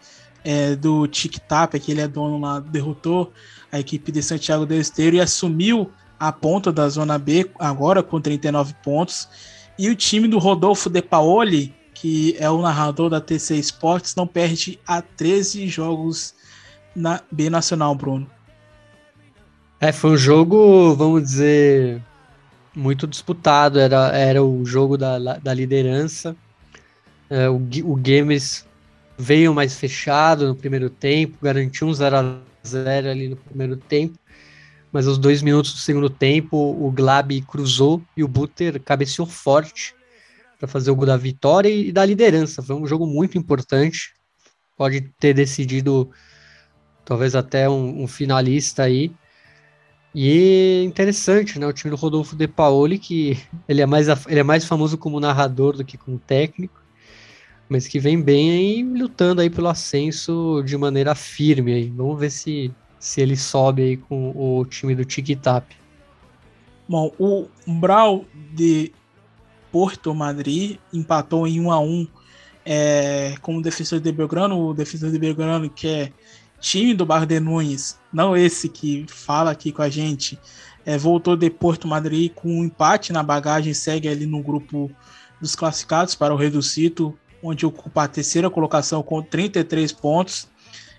é, do Tic Tap, que ele é dono lá, derrotou a equipe de Santiago de Esteiro e assumiu a ponta da Zona B agora com 39 pontos. E o time do Rodolfo De Paoli, que é o narrador da TC Esportes, não perde a 13 jogos na B Nacional, Bruno. É, foi um jogo, vamos dizer, muito disputado. Era, era o jogo da, da liderança. É, o, o Games veio mais fechado no primeiro tempo, garantiu um 0x0 ali no primeiro tempo. Mas aos dois minutos do segundo tempo, o Glab cruzou e o Butter cabeceou forte para fazer o gol da vitória e, da liderança. Foi um jogo muito importante. Pode ter decidido talvez até um, um finalista aí. E interessante, né? O time do Rodolfo De Paoli, que ele é mais, ele é mais famoso como narrador do que como técnico. Mas que vem bem aí lutando aí pelo ascenso de maneira firme aí. Vamos ver se, se ele sobe aí com o time do Tiki Tap. Bom, o Brau de Porto Madrid empatou em 1 a 1 é, com o defensor de Belgrano, o defensor de Belgrano que é time do Bar de Nunes, não esse que fala aqui com a gente, é, voltou de Porto Madrid com um empate na bagagem, segue ali no grupo dos classificados para o Reducito, onde ocupa a terceira colocação com 33 pontos.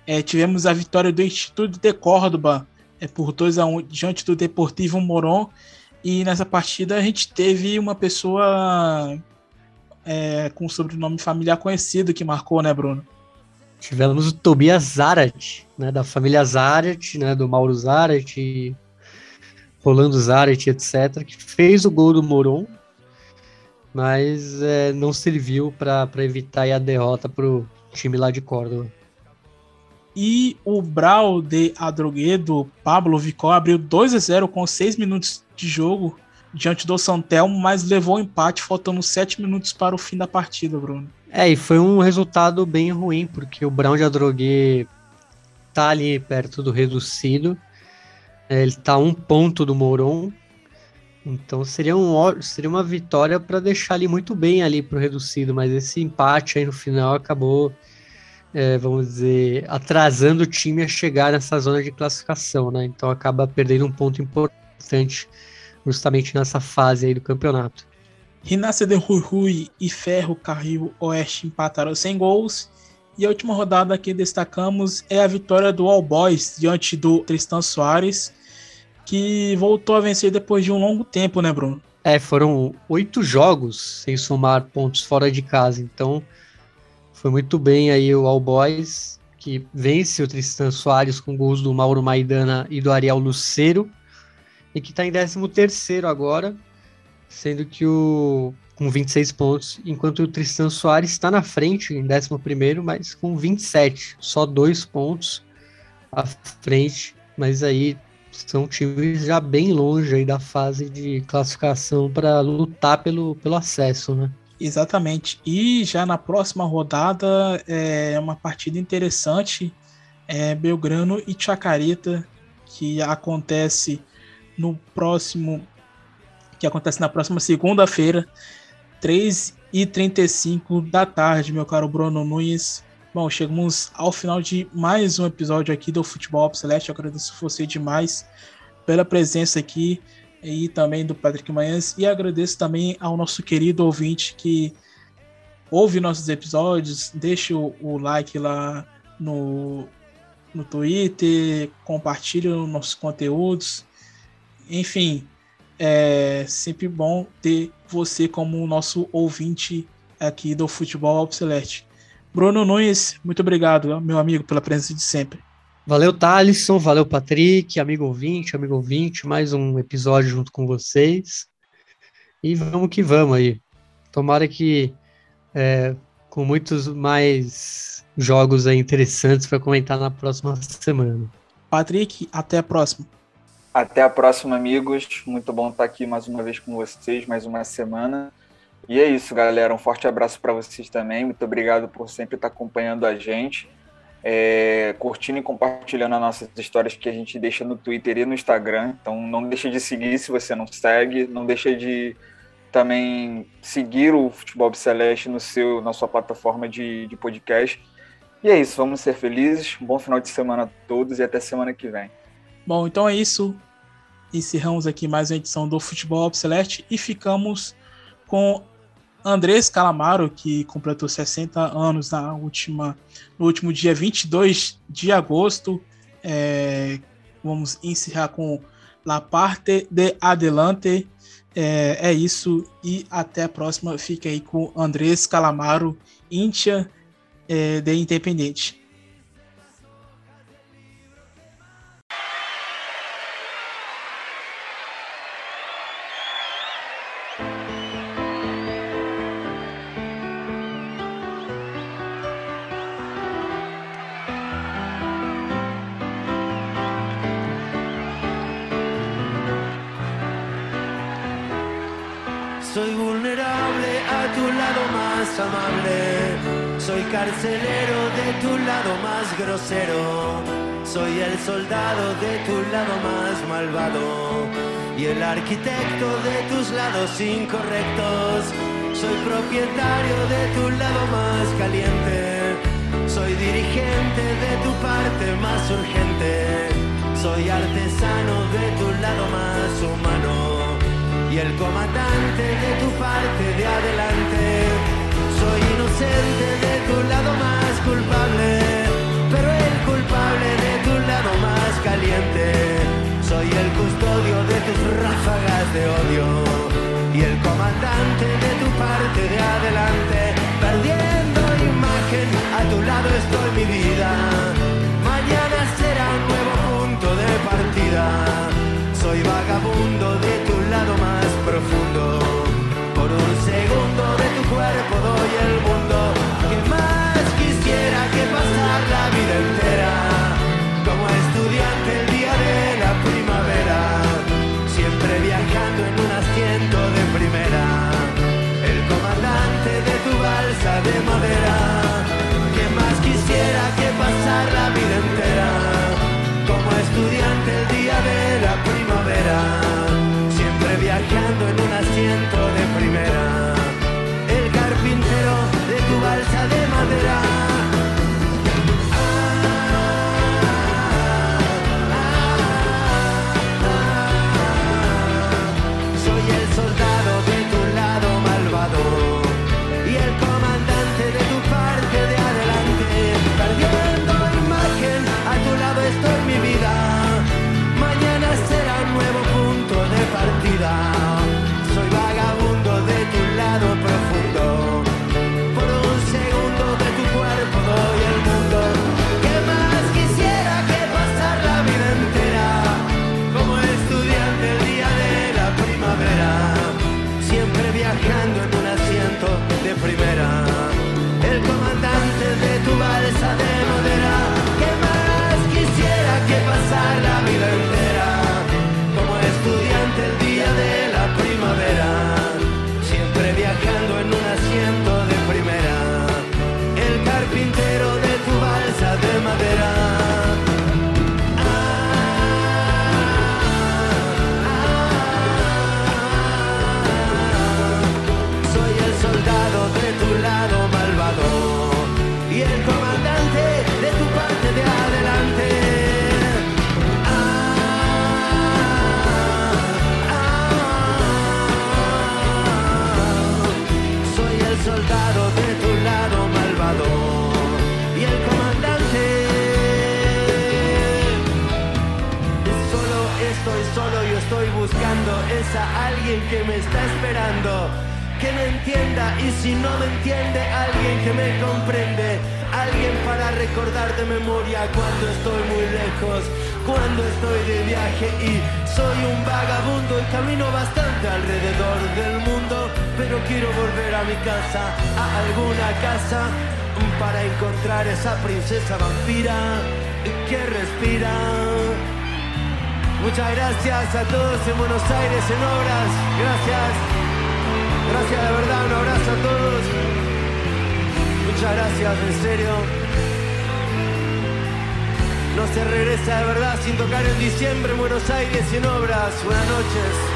É, tivemos a vitória do Instituto de Córdoba é, por 2 a 1 diante do Deportivo Moron. E nessa partida a gente teve uma pessoa é, com sobrenome familiar conhecido que marcou, né, Bruno? Tivemos o Tobias Zarat, né, da família Zarat, né, do Mauro Zarat, Rolando Zarat, etc., que fez o gol do Moron, mas é, não serviu para evitar a derrota para o time lá de Córdoba. E o Brau de Adroguedo, Pablo Vicó, abriu 2 a 0 com 6 minutos de jogo diante do Santelmo, mas levou o empate faltando 7 minutos para o fim da partida, Bruno. É, e foi um resultado bem ruim, porque o Brown de Adrogué tá ali perto do reducido. É, ele tá a um ponto do Moron. Então seria, um, seria uma vitória para deixar ali muito bem ali pro reducido, mas esse empate aí no final acabou, é, vamos dizer, atrasando o time a chegar nessa zona de classificação, né? Então acaba perdendo um ponto importante justamente nessa fase aí do campeonato. Rinácia de Rui e Ferro Carril Oeste empataram sem gols. E a última rodada que destacamos é a vitória do All Boys diante do Tristan Soares, que voltou a vencer depois de um longo tempo, né, Bruno? É, foram oito jogos sem somar pontos fora de casa, então foi muito bem aí o All Boys, que vence o Tristan Soares com gols do Mauro Maidana e do Ariel Lucero, e que está em 13 terceiro agora, sendo que o com 26 pontos, enquanto o Tristan Soares está na frente em 11, mas com 27, só dois pontos à frente, mas aí são times já bem longe aí da fase de classificação para lutar pelo, pelo acesso, né? Exatamente. E já na próxima rodada é uma partida interessante, é Belgrano e Chacarita, que acontece no próximo que acontece na próxima segunda-feira, 3h35 da tarde, meu caro Bruno Nunes. Bom, chegamos ao final de mais um episódio aqui do Futebol Celeste. Eu agradeço você demais pela presença aqui e também do Patrick Manhãs. E agradeço também ao nosso querido ouvinte que ouve nossos episódios, deixa o, o like lá no, no Twitter, compartilha nossos conteúdos. Enfim, é sempre bom ter você como nosso ouvinte aqui do Futebol Alpceleste. Bruno Nunes, muito obrigado, meu amigo, pela presença de sempre. Valeu, Thalisson, valeu, Patrick, amigo ouvinte, amigo ouvinte, mais um episódio junto com vocês. E vamos que vamos aí. Tomara que é, com muitos mais jogos aí interessantes para comentar na próxima semana. Patrick, até a próxima. Até a próxima, amigos. Muito bom estar aqui mais uma vez com vocês, mais uma semana. E é isso, galera. Um forte abraço para vocês também. Muito obrigado por sempre estar acompanhando a gente, é, curtindo e compartilhando as nossas histórias que a gente deixa no Twitter e no Instagram. Então, não deixe de seguir se você não segue. Não deixe de também seguir o Futebol Celeste no seu, na sua plataforma de, de podcast. E é isso. Vamos ser felizes. Um bom final de semana a todos e até semana que vem. Bom, então é isso encerramos aqui mais uma edição do Futebol Celeste e ficamos com Andrés Calamaro, que completou 60 anos na última, no último dia 22 de agosto. É, vamos encerrar com La Parte de Adelante. É, é, isso e até a próxima. Fica aí com Andrés Calamaro, Íntia é, de Independente. Soy el soldado de tu lado más malvado. Y el arquitecto de tus lados incorrectos. Soy propietario de tu lado más caliente. Soy dirigente de tu parte más urgente. Soy artesano de tu lado más humano y el comandante de tu parte de adelante. Soy inocente de tu lado más culpable, pero el culpable de tu lado más caliente. Soy el custodio de tus ráfagas de odio y el comandante de tu parte de adelante. Perdiendo imagen, a tu lado estoy mi vida. Mañana será un nuevo punto de partida. Soy vagabundo de tu lado más profundo. Por un segundo de tu cuerpo doy el mundo. De madera. Que más quisiera que pasar la vida entera. Como estudiante el día de la primavera. Siempre viajando en un asiento de primera. El carpintero de tu balsa de madera. Alguien que me está esperando, que me entienda y si no me entiende, alguien que me comprende, alguien para recordar de memoria cuando estoy muy lejos, cuando estoy de viaje y soy un vagabundo y camino bastante alrededor del mundo, pero quiero volver a mi casa, a alguna casa para encontrar esa princesa vampira que respira. Muchas gracias a todos en Buenos Aires en obras. Gracias. Gracias de verdad. Un abrazo a todos. Muchas gracias, en serio. No se regresa de verdad sin tocar en diciembre en Buenos Aires en obras. Buenas noches.